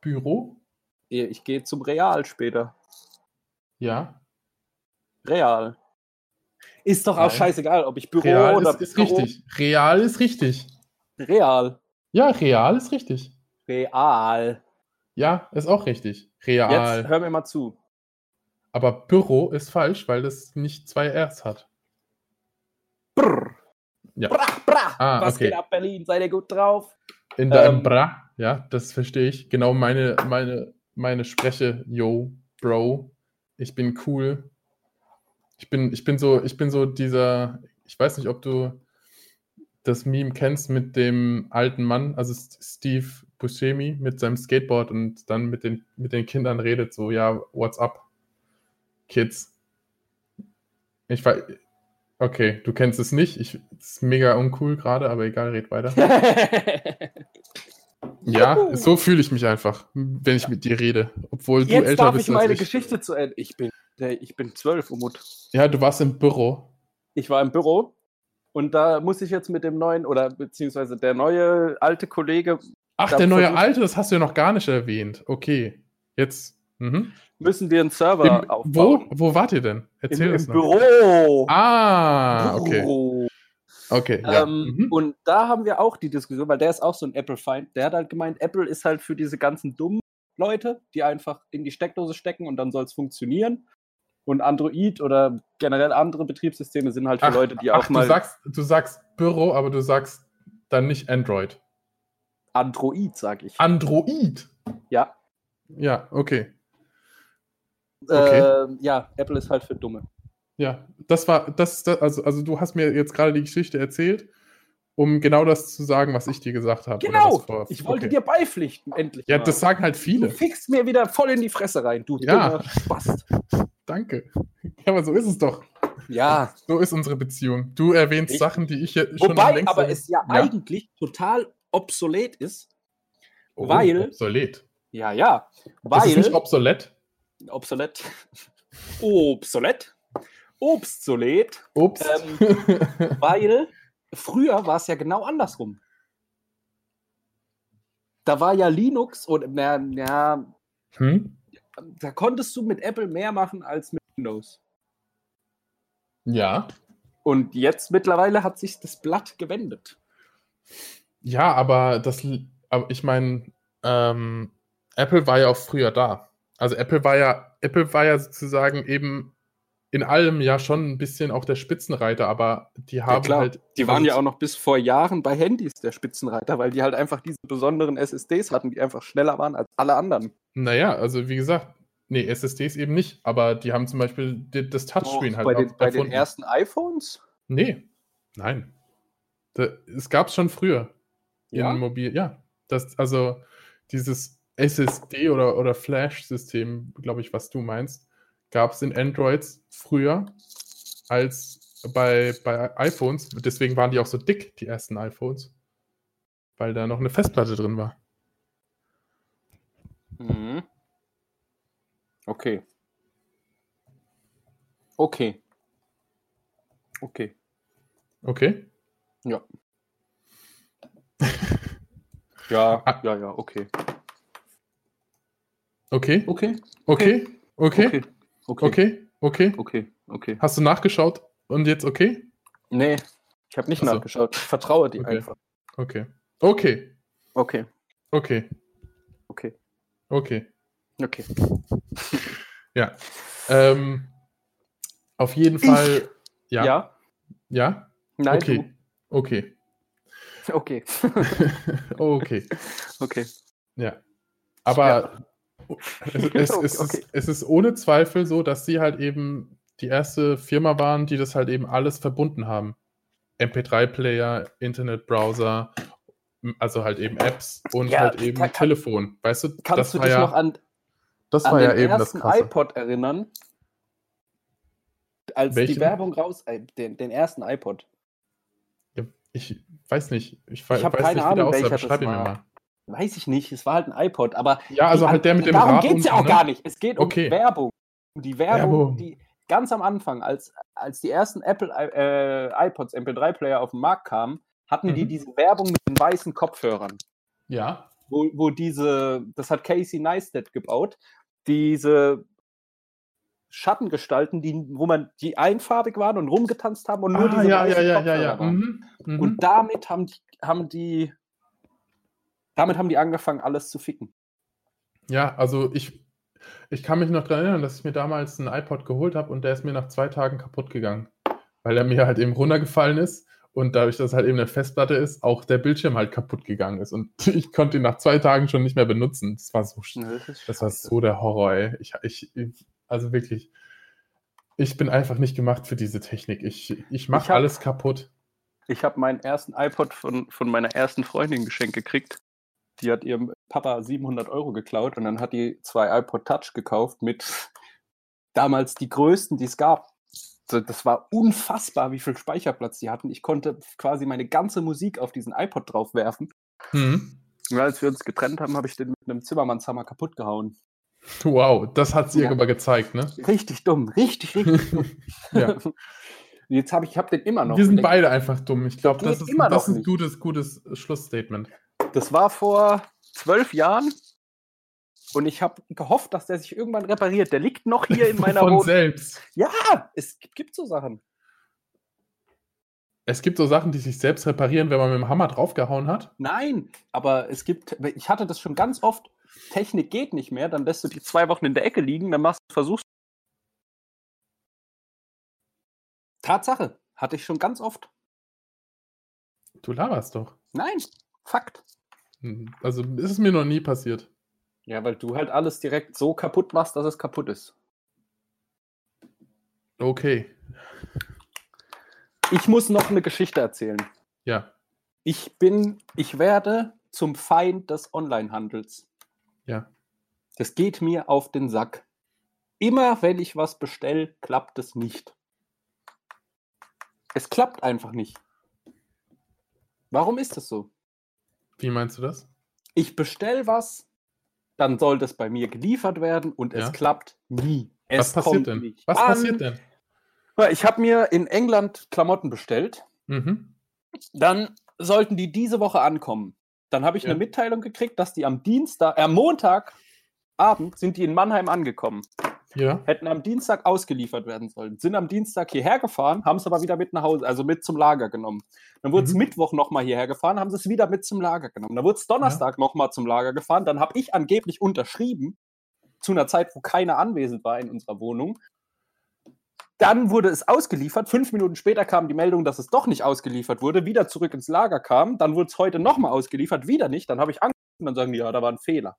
Büro? Ich gehe zum Real später. Ja. Real. Ist doch auch Nein. scheißegal, ob ich Büro Real oder ist, ist Büro- richtig. Real ist richtig. Real. Ja, real ist richtig. Real. Ja, ist auch richtig. Real. Jetzt hör mir mal zu. Aber Büro ist falsch, weil das nicht zwei Rs hat. Brr. Ja. Bra, bra. Ah, Was okay. geht ab, Berlin? Seid ihr gut drauf? In deinem Ähm, Bra, ja, das verstehe ich. Genau meine, meine, meine Spreche, yo, Bro, ich bin cool. Ich bin, ich bin so, ich bin so dieser, ich weiß nicht, ob du das Meme kennst mit dem alten Mann, also Steve Buscemi mit seinem Skateboard und dann mit den, mit den Kindern redet, so, ja, what's up, Kids? Ich weiß, okay, du kennst es nicht, ich, es ist mega uncool gerade, aber egal, red weiter. Ja, Juhu. so fühle ich mich einfach, wenn ich mit dir rede. Obwohl du Jetzt älter darf bist ich meine ich. Geschichte zu Ende. Ich bin, ich bin zwölf, Umut. Ja, du warst im Büro. Ich war im Büro und da muss ich jetzt mit dem neuen oder beziehungsweise der neue alte Kollege Ach, der neue Alte, das hast du ja noch gar nicht erwähnt. Okay, jetzt. Mhm. müssen wir einen Server Im, wo, aufbauen. wo wart ihr denn? Erzähl Im, das im noch. Büro. Ah, okay. Büro. Okay, ja. Ähm, Mhm. Und da haben wir auch die Diskussion, weil der ist auch so ein Apple-Feind. Der hat halt gemeint, Apple ist halt für diese ganzen dummen Leute, die einfach in die Steckdose stecken und dann soll es funktionieren. Und Android oder generell andere Betriebssysteme sind halt für Ach, Leute, die ach, auch mal du, sagst, du sagst Büro, aber du sagst dann nicht Android. Android, sag ich. Android. ja. Ja, okay. okay. Ähm, ja, Apple ist halt für Dumme. Ja, das war, das, das also, also du hast mir jetzt gerade die Geschichte erzählt, um genau das zu sagen, was ich dir gesagt habe. Genau, vor- ich wollte okay. dir beipflichten, endlich. Ja, mal. das sagen halt Du viele. fickst mir wieder voll in die Fresse rein, du Ja. Spast. Danke. Ja, aber so ist es doch. Ja, So ist unsere Beziehung. Du erwähnst Ich- Sachen, die ich ja schon wobei längst aber es ja, eigentlich total obsolet ist. Oh, weil- Obsolet. Ja, ja. Das ist Weil. nicht obsolet. obsolet. Obsolet. Obsolet. Ups. Ähm, weil früher war es ja genau andersrum. Da war ja Linux und na, na, hm? da konntest du mit Apple mehr machen als mit Windows. Ja. Und jetzt mittlerweile hat sich das Blatt gewendet. Ja, aber das, aber ich meine, ähm, Apple war ja auch früher da. Also Apple war ja, Apple war ja sozusagen eben in allem ja schon ein bisschen auch der Spitzenreiter, aber die haben halt. die waren ja auch noch bis vor Jahren bei Handys der Spitzenreiter, weil die halt einfach diese besonderen SSDs hatten, die einfach schneller waren als alle anderen. Naja, also wie gesagt, nee, SSDs eben nicht, aber die haben zum Beispiel die, das Touchscreen halt bei, den, bei den ersten iPhones? Nee, nein. Es gab es schon früher. Ja? In Mobil, ja. Das, also dieses SSD oder, oder Flash-System, glaube ich, was du meinst, gab es in Androids früher als bei, bei iPhones. Deswegen waren die auch so dick, die ersten iPhones. Weil da noch eine Festplatte drin war. Mhm. Okay. Okay. Okay. Okay? Ja. Ja, Ah. ja, ja, okay. Okay? Okay. Okay? Okay? Okay. Okay. Okay? Okay? Okay. Okay. Hast du nachgeschaut und jetzt okay? Nee, ich habe nicht Ach so. nachgeschaut. Ich vertraue dir Okay. einfach. Okay. Okay. Okay. Okay. Okay. Okay. Okay. Ja. Ähm, auf jeden Fall. Ja. Ja? Ja? Nein. okay. Okay. Du. Okay. okay. okay. Ja. Aber es, es, Okay, es, okay. Ist, es ist ohne Zweifel so, dass sie halt eben die erste Firma waren, die das halt eben alles verbunden haben. MP3-Player, Internetbrowser, also halt eben Apps und Ja, halt eben kann- Telefon. Weißt du, Kannst das du war dich ja, noch an, das an war ja den eben das ersten Krasse. iPod erinnern? Als Welchen? die Werbung raus, äh, den, den ersten iPod. Ja, Ich weiß nicht. Ich, Ich hab weiß keine nicht, Ahnung, welcher das ihn mir war. mal. Weiß ich nicht, es war halt ein iPod, aber Ja, also die- halt der mit dem darum Rad geht es ja auch ne? gar nicht. Es geht Okay. um Werbung. Um die Werbung, Werbung. die ganz am Anfang, als, als die ersten Apple äh, iPods, MP3-Player auf den Markt kamen, hatten die Mhm. diese Werbung mit den weißen Kopfhörern. Ja. wo, wo diese, das hat Casey Neistat gebaut, diese Schattengestalten, die, wo man die einfarbig waren und rumgetanzt haben und nur ah, diese ja, ja, weißen ja, ja, Kopfhörer ja. Mhm. Mhm. Und damit haben die, haben die, damit haben die angefangen, alles zu ficken. Ja, also ich, ich kann mich noch daran erinnern, dass ich mir damals einen iPod geholt habe und der ist mir nach zwei Tagen kaputt gegangen, weil er mir halt eben runtergefallen ist und dadurch, dass es halt eben eine Festplatte ist, auch der Bildschirm halt kaputt gegangen ist und ich konnte ihn nach zwei Tagen schon nicht mehr benutzen. Das war so, Ne, das das war so der Horror, ey. Ich, ich, ich, also wirklich, ich bin einfach nicht gemacht für diese Technik. Ich, ich mache alles kaputt. Ich habe meinen ersten iPod von, von meiner ersten Freundin geschenkt gekriegt. Die hat ihrem Papa 700 Euro geklaut und dann hat die zwei iPod Touch gekauft mit damals die größten, die es gab. Das war unfassbar, wie viel Speicherplatz die hatten. Ich konnte quasi meine ganze Musik auf diesen iPod draufwerfen. Mhm. Und als wir uns getrennt haben, habe ich den mit einem Zimmermannshammer kaputt gehauen. Wow, das hat sie Ja. aber gezeigt, ne? Richtig dumm, richtig, richtig dumm. Ja. Jetzt habe ich hab den immer noch. Wir sind beide einfach dumm. Ich glaube, das ist, immer das ist ein gutes, gutes Schlussstatement. Das war vor zwölf Jahren und ich habe gehofft, dass der sich irgendwann repariert. Der liegt noch hier in meiner Von Wohnung. selbst. Ja, es gibt so Sachen. Es gibt so Sachen, die sich selbst reparieren, wenn man mit dem Hammer draufgehauen hat. Nein, aber es gibt, ich hatte das schon ganz oft. Technik geht nicht mehr, dann lässt du die zwei Wochen in der Ecke liegen, dann machst du versuchst. Tatsache, hatte ich schon ganz oft. Du laberst doch. Nein, Fakt. Also ist es mir noch nie passiert. Ja, weil du halt alles direkt so kaputt machst, dass es kaputt ist. Okay. Ich muss noch eine Geschichte erzählen. Ja. Ich bin, ich werde zum Feind des Onlinehandels. Ja. Das geht mir auf den Sack. Immer wenn ich was bestelle, klappt es nicht. Es klappt einfach nicht. Warum ist es so? Wie meinst du das? Ich bestelle was, dann soll das bei mir geliefert werden und Ja. es klappt nie. Es Was passiert denn? nicht Was an. passiert denn? Ich habe mir in England Klamotten bestellt. Mhm. Dann sollten die diese Woche ankommen. Dann habe ich Ja. eine Mitteilung gekriegt, dass die am Dienstag, äh, Montagabend sind die in Mannheim angekommen. Ja. Hätten am Dienstag ausgeliefert werden sollen. Sind am Dienstag hierher gefahren, haben es aber wieder mit nach Hause, also mit zum Lager genommen. Dann wurde es Mhm. Mittwoch nochmal hierher gefahren, haben sie es wieder mit zum Lager genommen. Dann wurde es Donnerstag noch nochmal zum Lager gefahren. Dann habe ich angeblich unterschrieben, zu einer Zeit, wo keiner anwesend war in unserer Wohnung. Dann wurde es ausgeliefert. Fünf Minuten später kam die Meldung, dass es doch nicht ausgeliefert wurde. Wieder zurück ins Lager kam. Dann wurde es heute nochmal ausgeliefert. Wieder nicht. Dann habe ich angerufen und dann sagen die, ja, da war ein Fehler.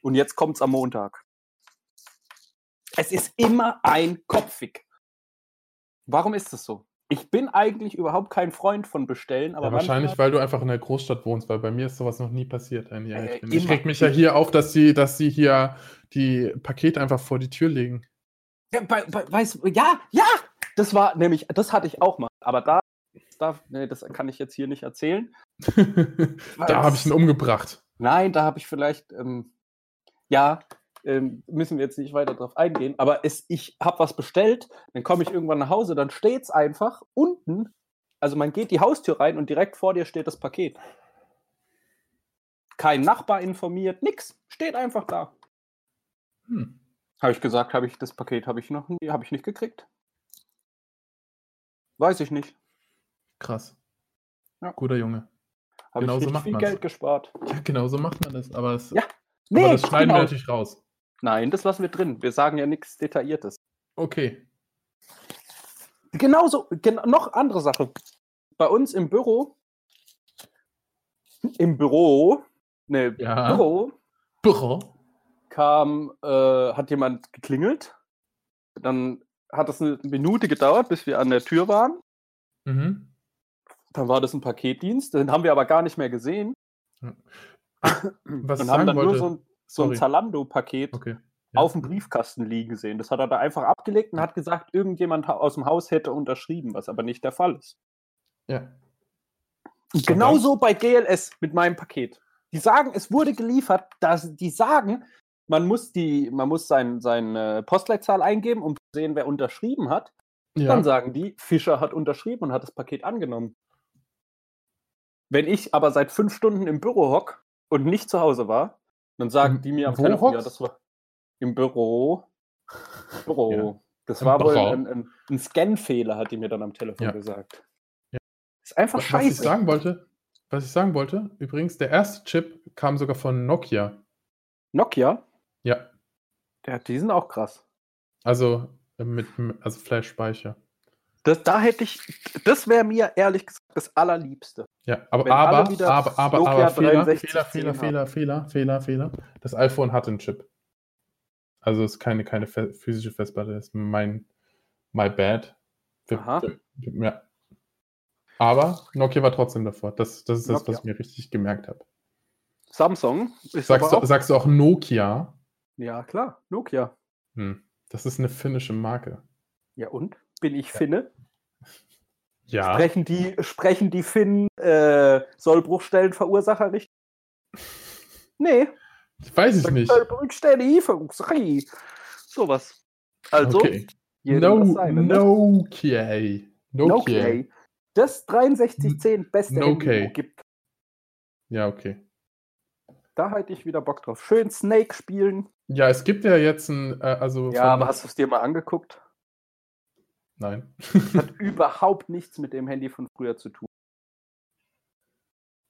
Und jetzt kommt es am Montag. Es ist immer ein Kopfig. Warum ist das so? Ich bin eigentlich überhaupt kein Freund von Bestellen, aber ja wahrscheinlich, weil du einfach in der Großstadt wohnst, weil bei mir ist sowas noch nie passiert. ich Äh, ich immer. reg mich ja hier auf, dass sie, dass sie hier die Pakete einfach vor die Tür legen. Ja, bei, bei, weiß, ja, ja, das war nämlich, das hatte ich auch mal. Aber da, da nee, das kann ich jetzt hier nicht erzählen. da habe ich ihn umgebracht. Nein, da habe ich vielleicht, ähm, ja, ähm, müssen wir jetzt nicht weiter drauf eingehen, aber es, ich habe was bestellt, dann komme ich irgendwann nach Hause, dann steht es einfach unten, also man geht die Haustür rein und direkt vor dir steht das Paket. Kein Nachbar informiert, nix, steht einfach da. Hm. Habe ich gesagt, habe ich das Paket habe ich noch nie, habe ich nicht gekriegt. Weiß ich nicht. Krass. Ja. Guter Junge. Habe Genau ich so macht viel man's. Geld gespart. Ja, genau so macht man das. Aber, es, Ja, aber das schneiden genau. wir natürlich raus. Nein, das lassen wir drin. Wir sagen ja nichts Detailliertes. Okay. Genauso, gen noch andere Sache. Bei uns im Büro, im Büro, ne, Ja. Büro Büro. kam, äh, hat jemand geklingelt. Dann hat es eine Minute gedauert, bis wir an der Tür waren. Mhm. Dann war das ein Paketdienst. Den haben wir aber gar nicht mehr gesehen. Was und haben dann nur wollte. so ein, so ein. Zalando-Paket Okay. Ja. auf dem Briefkasten liegen sehen. Das hat er da einfach abgelegt und hat gesagt, irgendjemand aus dem Haus hätte unterschrieben, was aber nicht der Fall ist. Ja. Und genauso bei GLS mit meinem Paket. Die sagen, es wurde geliefert, dass die sagen, man muss die, man muss sein, seine Postleitzahl eingeben, um zu sehen, wer unterschrieben hat. ja. Dann sagen die, Fischer hat unterschrieben und hat das Paket angenommen. Wenn ich aber seit fünf Stunden im Büro hock und nicht zu Hause war, dann sagen die mir am Telefon, ja, das war im Büro. Büro. Ja. Das Im war wohl ein, ein, ein Scan-Fehler, hat die mir dann am Telefon Ja. gesagt. Ja. Ist einfach Was ich scheiße. sagen wollte, was ich sagen wollte, übrigens, der erste Chip kam sogar von Nokia. Nokia? Ja. Ja, die sind auch krass. Also äh, mit also Flash-Speicher. Das, da hätte ich, das wäre mir ehrlich gesagt das Allerliebste. Ja, aber, aber, aber, aber, aber, Fehler, 6310 Fehler, Fehler. Fehler, Fehler, Fehler, Fehler. Das iPhone hat einen Chip. Also ist keine, keine physische Festplatte, ist mein, my bad. Aha. Ja. Aber Nokia war trotzdem davor. Das, das ist das, was Nokia. ich mir richtig gemerkt habe. Samsung ist Sagst, du- sagst du auch Nokia? Ja, klar, Nokia. Hm. Das ist eine finnische Marke. Ja, und? Bin ich Finne? Ja. Sprechen die, sprechen die Finnen äh, Sollbruchstellenverursacher richtig? Nee. Weiß ich nicht. Sollbruchstellenverursacher. Sowas. Also, Okay. jedem No, ne? Nokia. Nokia. Nokia. Das 6310 beste. Handy, wo gibt. Ja, okay. Da hätte ich wieder Bock drauf. Schön Snake spielen. Ja, es gibt ja jetzt ein, äh, also Ja, aber hast du es dir mal angeguckt? Nein. Hat überhaupt nichts mit dem Handy von früher zu tun.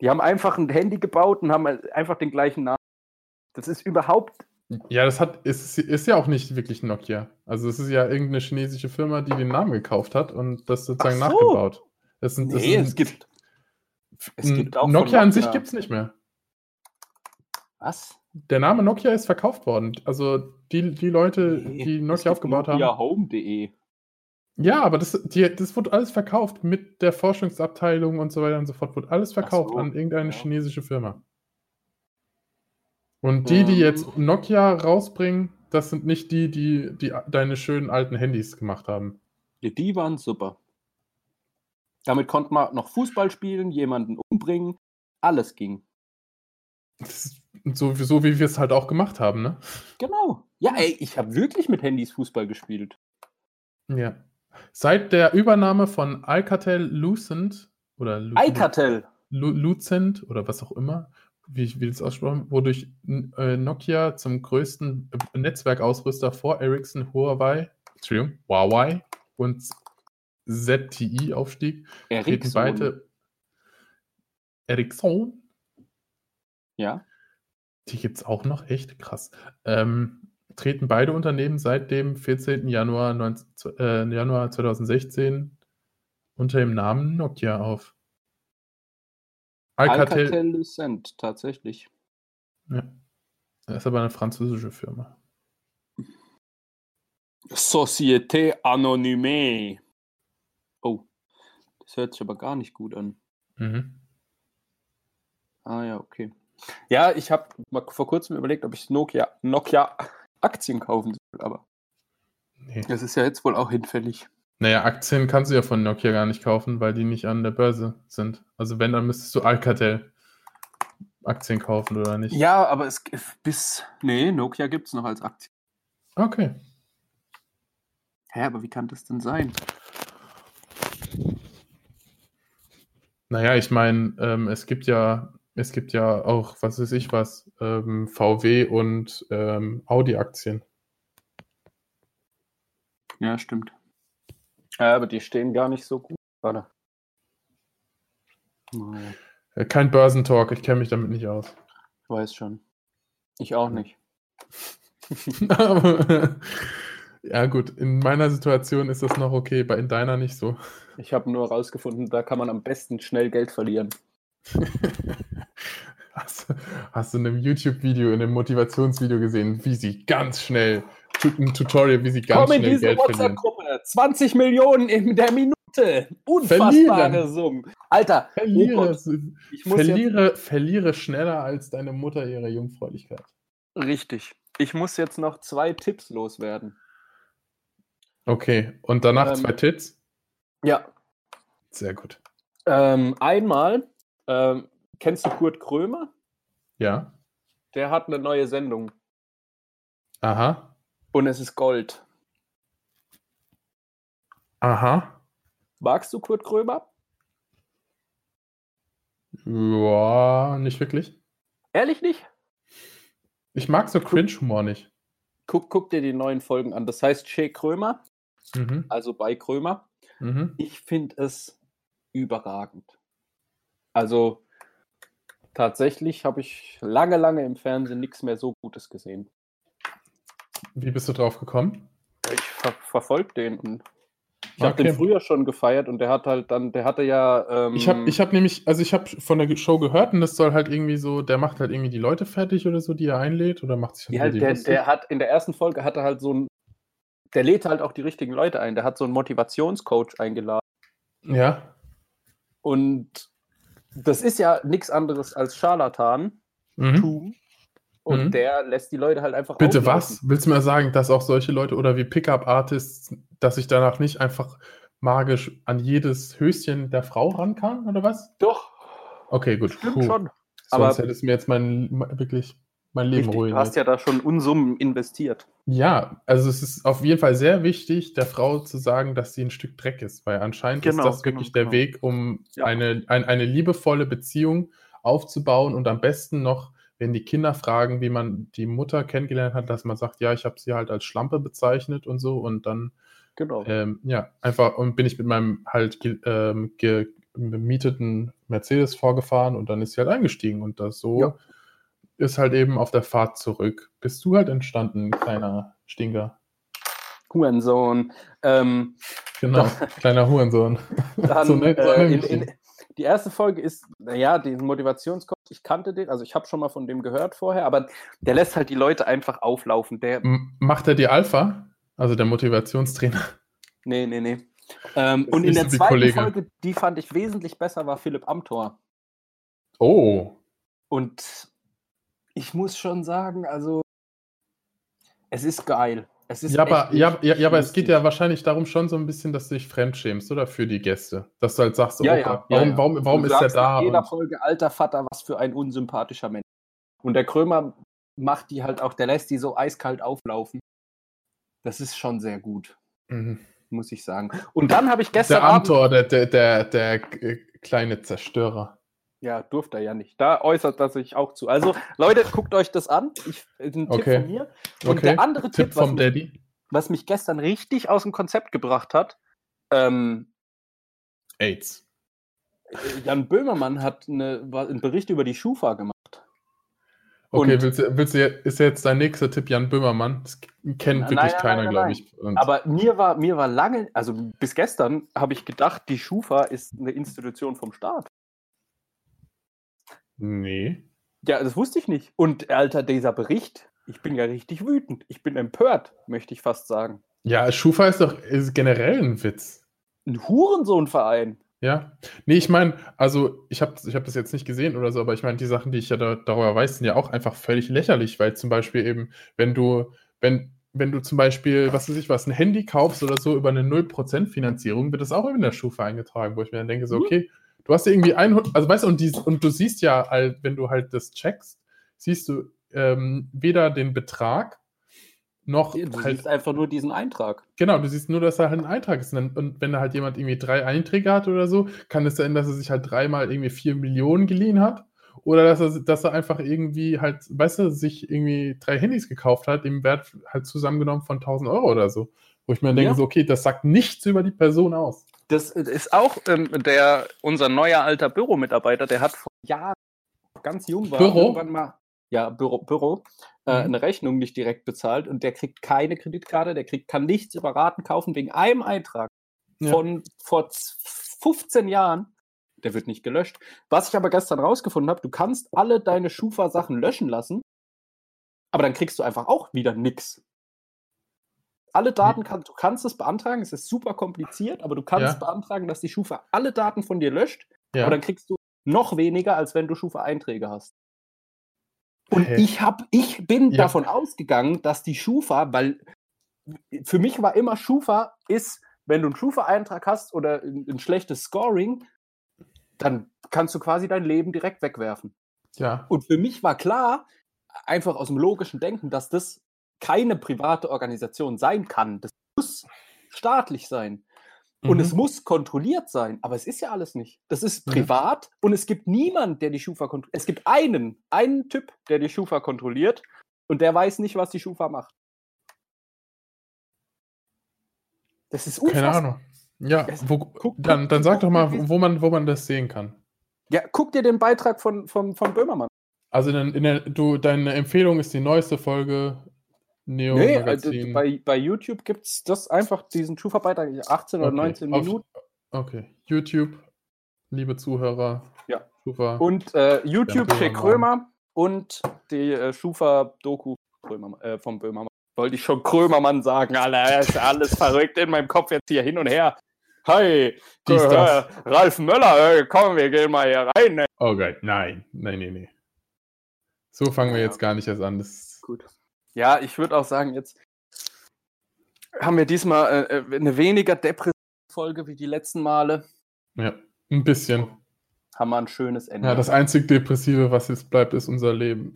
Die haben einfach ein Handy gebaut und haben einfach den gleichen Namen. Das ist überhaupt. Ja, das hat, ist, ist ja auch nicht wirklich Nokia. Also es ist ja irgendeine chinesische Firma, die den Namen gekauft hat und das sozusagen so. nachgebaut. Das sind, das Nee, sind- es gibt. es gibt auch von Nokia an sich Nokia. gibt es nicht mehr. Was? Der Name Nokia ist verkauft worden. Also die, die Leute, die Nokia aufgebaut haben. Ja, home.de. Ja, aber das, die, das wurde alles verkauft mit der Forschungsabteilung und so weiter und so fort. Wurde alles verkauft so, an irgendeine ja. chinesische Firma. Und die, die Ähm. jetzt Nokia rausbringen, das sind nicht die, die, die deine schönen alten Handys gemacht haben. Ja, die waren super. Damit konnte man noch Fußball spielen, jemanden umbringen. Alles ging. So, so wie wir es halt auch gemacht haben, ne? Genau. Ja, ey, ich habe wirklich mit Handys Fußball gespielt. Ja. Seit der Übernahme von Alcatel Lucent oder Lu- Alcatel. Lu Lucent oder was auch immer, wie ich will es aussprechen, wodurch äh, Nokia zum größten Netzwerkausrüster vor Ericsson, Huawei, Entschuldigung, Huawei und ZTE aufstieg, Ericsson. beide Ericsson, Ja. die gibt es auch noch, echt krass, ähm, treten beide Unternehmen seit dem 14. Januar, 19, äh, Januar 2016 unter dem Namen Nokia auf. Alcatel, Alcatel Lucent, tatsächlich. Ja. Das ist aber eine französische Firma. Société Anonyme. Oh, das hört sich aber gar nicht gut an. Mhm. Ah ja, okay. Ja, ich habe mal vor kurzem überlegt, ob ich Nokia, Nokia Aktien kaufen soll, aber Nee. das ist ja jetzt wohl auch hinfällig. Naja, Aktien kannst du ja von Nokia gar nicht kaufen, weil die nicht an der Börse sind. Also wenn, dann müsstest du Alcatel Aktien kaufen oder nicht. Ja, aber es bis. Nee, Nokia gibt es noch als Aktie. Okay. Hä, aber wie kann das denn sein? Naja, ich meine, ähm, es gibt ja, es gibt ja auch, was weiß ich was, ähm, VW und ähm, Audi-Aktien. Ja, stimmt. Ja, aber die stehen gar nicht so gut. Warte. Naja, Äh, Kein Börsentalk, ich kenne mich damit nicht aus. ich weiß schon. Ich auch nicht. Aber, ja, gut, in meiner Situation ist das noch okay, bei in deiner nicht so. Ich habe nur herausgefunden, da kann man am besten schnell Geld verlieren. Hast, hast du in einem YouTube-Video, in einem Motivationsvideo gesehen, wie sie ganz schnell, ein Tutorial, wie sie ganz Komm in schnell diese Geld verlieren. WhatsApp-Gruppe. 20 Millionen in der Minute. Unfassbare Verlieren. Summen. Alter, oh Verliere, ich muss jetzt, verliere, verliere schneller als deine Mutter ihre Jungfräulichkeit. richtig. Ich muss jetzt noch zwei Tipps loswerden. Okay, und danach Ähm, zwei Tits? Ja, Sehr gut. ähm, einmal, ähm, kennst du Kurt Krömer? Ja. Der hat eine neue Sendung Aha. und es ist Gold. Aha. Magst du Kurt Krömer? Ja, nicht wirklich. Ehrlich nicht? Ich mag so Cringe-Humor nicht. Guck, guck dir die neuen Folgen an. Das heißt Che Krömer, Mhm. also bei Krömer. Mhm. Ich finde es überragend. Also tatsächlich habe ich lange, lange im Fernsehen nichts mehr so Gutes gesehen. Wie bist du drauf gekommen? Ich ver verfolge den und ich habe den früher schon gefeiert und der hat halt dann, der hatte ja. Ähm, Ich habe ich hab nämlich, also ich habe von der Show gehört und das soll halt irgendwie so, der macht halt irgendwie die Leute fertig oder so, die er einlädt oder macht sich halt, die der, der hat in der ersten Folge hatte halt so ein, der lädt halt auch die richtigen Leute ein. Der hat so einen Motivationscoach eingeladen Ja, und das ist ja nichts anderes als Scharlatan. mhm. Und Mhm. der lässt die Leute halt einfach Bitte auflaufen. was? Willst du mir sagen, dass auch solche Leute oder wie Pickup-Artists, dass ich danach nicht einfach magisch an jedes Höschen der Frau ran kann oder was? Doch, Okay, gut. stimmt Puh. schon. Sonst Aber- hätte es mir jetzt mein, wirklich mein Leben Richtig, du ruiniert. hast ja da schon Unsummen investiert. Ja, also es ist auf jeden Fall sehr wichtig, der Frau zu sagen, dass sie ein Stück Dreck ist, weil anscheinend Genau, ist das genau, wirklich der genau. Weg, um Ja. eine, ein, eine liebevolle Beziehung aufzubauen und am besten noch, wenn die Kinder fragen, wie man die Mutter kennengelernt hat, dass man sagt, ja, ich habe sie halt als Schlampe bezeichnet und so und dann, Genau. ähm, ja, einfach und bin ich mit meinem halt ähm, ge, gemieteten Mercedes vorgefahren und dann ist sie halt eingestiegen und das so Ja. Ist halt eben auf der Fahrt zurück. Bist du halt entstanden, kleiner Stinker. Hurensohn. Ähm, Genau, kleiner Hurensohn. dann, So nennt- so äh, in, in, die erste Folge ist, naja, den Motivationscoach, ich kannte den, also ich habe schon mal von dem gehört vorher, aber der lässt halt die Leute einfach auflaufen. Der, M- Macht er die Alpha? Also der Motivationstrainer. nee, nee, nee. Ähm, und in der zweiten Kollege. Folge, die fand ich wesentlich besser, war Philipp Amthor. Oh. Und ich muss schon sagen, also es ist geil. Es ist Ja aber, ja, ja, ja, aber es geht ja wahrscheinlich darum schon so ein bisschen, dass du dich fremdschämst, oder? Für die Gäste. Dass du halt sagst, so, Ja, oh ja, warum, warum, warum ist er nach da? jeder Und, Folge, alter Vater, was für ein unsympathischer Mensch. Und der Krömer macht die halt auch, der lässt die so eiskalt auflaufen. Das ist schon sehr gut, Mhm. muss ich sagen. Und dann habe ich gestern der Abend, Amtor, der, der, der, der äh, kleine Zerstörer. Ja, durfte er ja nicht. Da äußert er sich auch zu. Also, Leute, guckt euch das an. Ich, ein Tipp Okay. von mir. Und Okay. der andere Tipp, Tipp was vom mich, Daddy. was mich gestern richtig aus dem Konzept gebracht hat, ähm, AIDS. Jan Böhmermann hat eine, war einen Bericht über die Schufa gemacht. Okay, Und- willst du, willst du, jetzt- ist jetzt dein nächster Tipp Jan Böhmermann? Das kennt wirklich nein, keiner, glaube ich. Und Aber mir war, mir war lange, also bis gestern habe ich gedacht, die Schufa ist eine Institution vom Staat. Nee. Ja, das wusste ich nicht. Und Alter, dieser Bericht, ich bin ja richtig wütend. Ich bin empört, möchte ich fast sagen. Ja, Schufa ist doch ist generell ein Witz. Ein Hurensohnverein. Ja. Nee, ich meine, also ich habe ich hab das jetzt nicht gesehen oder so, aber ich meine, die Sachen, die ich ja da, darüber weiß, sind ja auch einfach völlig lächerlich, weil zum Beispiel eben, wenn du, wenn, wenn du zum Beispiel, was weiß ich was, ein Handy kaufst oder so über eine 0% Finanzierung, wird das auch in der Schufa eingetragen, wo ich mir dann denke, so, Mhm. okay, du hast ja irgendwie 100, also weißt du, und, die, und du siehst ja, wenn du halt das checkst, siehst du ähm, weder den Betrag noch Du halt siehst einfach nur diesen Eintrag. Genau, du siehst nur, dass da halt ein Eintrag ist. Und wenn da halt jemand irgendwie drei Einträge hat oder so, kann es sein, dass er sich halt dreimal irgendwie vier Millionen geliehen hat. Oder dass er, dass er einfach irgendwie halt, weißt du, sich irgendwie drei Handys gekauft hat, im Wert halt zusammengenommen von 1000 Euro oder so. Wo ich mir denke, Ja. so, okay, das sagt nichts über die Person aus. Das ist auch ähm, der, unser neuer alter Büromitarbeiter, der hat vor Jahren, ganz jung war, Büro? irgendwann mal, ja, Büro, Büro äh, Mhm. eine Rechnung nicht direkt bezahlt und der kriegt keine Kreditkarte, der kriegt, kann nichts über Raten kaufen wegen einem Eintrag Ja. von vor z- 15 Jahren. Der wird nicht gelöscht. Was ich aber gestern rausgefunden habe, du kannst alle deine Schufa-Sachen löschen lassen, aber dann kriegst du einfach auch wieder nix. Alle Daten kannst du kannst es beantragen, es ist super kompliziert, aber du kannst Ja. beantragen, dass die Schufa alle Daten von dir löscht, Ja. aber dann kriegst du noch weniger, als wenn du Schufa-Einträge hast. Und Hä? ich hab, ich bin Ja. davon ausgegangen, dass die Schufa, weil für mich war immer Schufa ist, wenn du einen Schufa-Eintrag hast oder ein, ein schlechtes Scoring, dann kannst du quasi dein Leben direkt wegwerfen. ja. Und für mich war klar, einfach aus dem logischen Denken, dass das keine private Organisation sein kann. Das muss staatlich sein. Und Mhm. es muss kontrolliert sein, aber es ist ja alles nicht. Das ist privat und es gibt niemanden, der die Schufa kontrolliert. Es gibt einen, einen Typ, der die Schufa kontrolliert und der weiß nicht, was die Schufa macht. Das ist Keine unfassbar. Ahnung. Ja, wo, guck- dann, dann sag doch mal, wo man, wo man das sehen kann. Ja, guck dir den Beitrag von, von, von Böhmermann. Also in, in der, du, deine Empfehlung ist die neueste Folge Neo Nee, also Magazin. bei, bei YouTube gibt es das einfach, diesen Schuhverbreiter, 18 oder Okay, 19 auf- Minuten. Okay, YouTube, liebe Zuhörer. Ja. Super. Und äh, YouTube Ja, Che. Krömer und die äh, Schufa-Doku äh, vom Böhmermann. Wollte ich schon Krömermann sagen, Alter, ist alles verrückt in meinem Kopf jetzt hier hin und her. Hi, Dies, äh. Ralf Möller, äh, komm, wir gehen mal hier rein. Ne? Oh Gott, nein, nein, nein, nein. So fangen wir Ja. jetzt gar nicht erst an. Das, Gut. Ja, ich würde auch sagen, jetzt haben wir diesmal äh, äh, eine weniger depressive Folge wie die letzten Male. ja, ein bisschen. Haben wir ein schönes Ende. Ja, das einzig Depressive, was jetzt bleibt, ist unser Leben.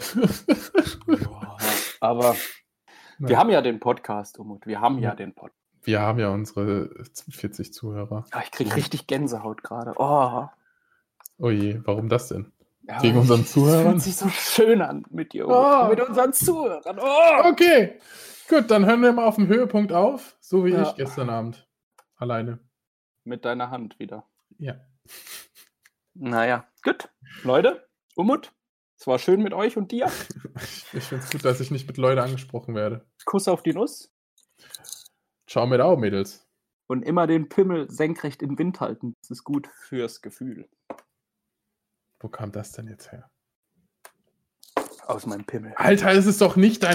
Ja, Aber wir Ja. haben ja den Podcast, Umut. Wir haben ja Ja. den Podcast. Wir haben ja unsere 40 Zuhörer. Ah, ich kriege richtig Gänsehaut gerade. Oh. Oh je, warum das denn? Ja, Wegen unseren Zuhörern? fühlt sich so schön an mit dir. Oh. Mit unseren Zuhörern. Oh. Okay, gut, dann hören wir mal auf dem Höhepunkt auf, so wie Ja. ich gestern Abend. Alleine. Mit deiner Hand wieder. Ja. Naja, gut. Leute, Umut, es war schön mit euch und dir. Ich finde es gut, dass ich nicht mit Leuten angesprochen werde. Kuss auf die Nuss. Ciao mit auch, Mädels. Und immer den Pimmel senkrecht im Wind halten. Das ist gut fürs Gefühl. Wo kam das denn jetzt her? Aus meinem Pimmel. Alter, es ist doch nicht dein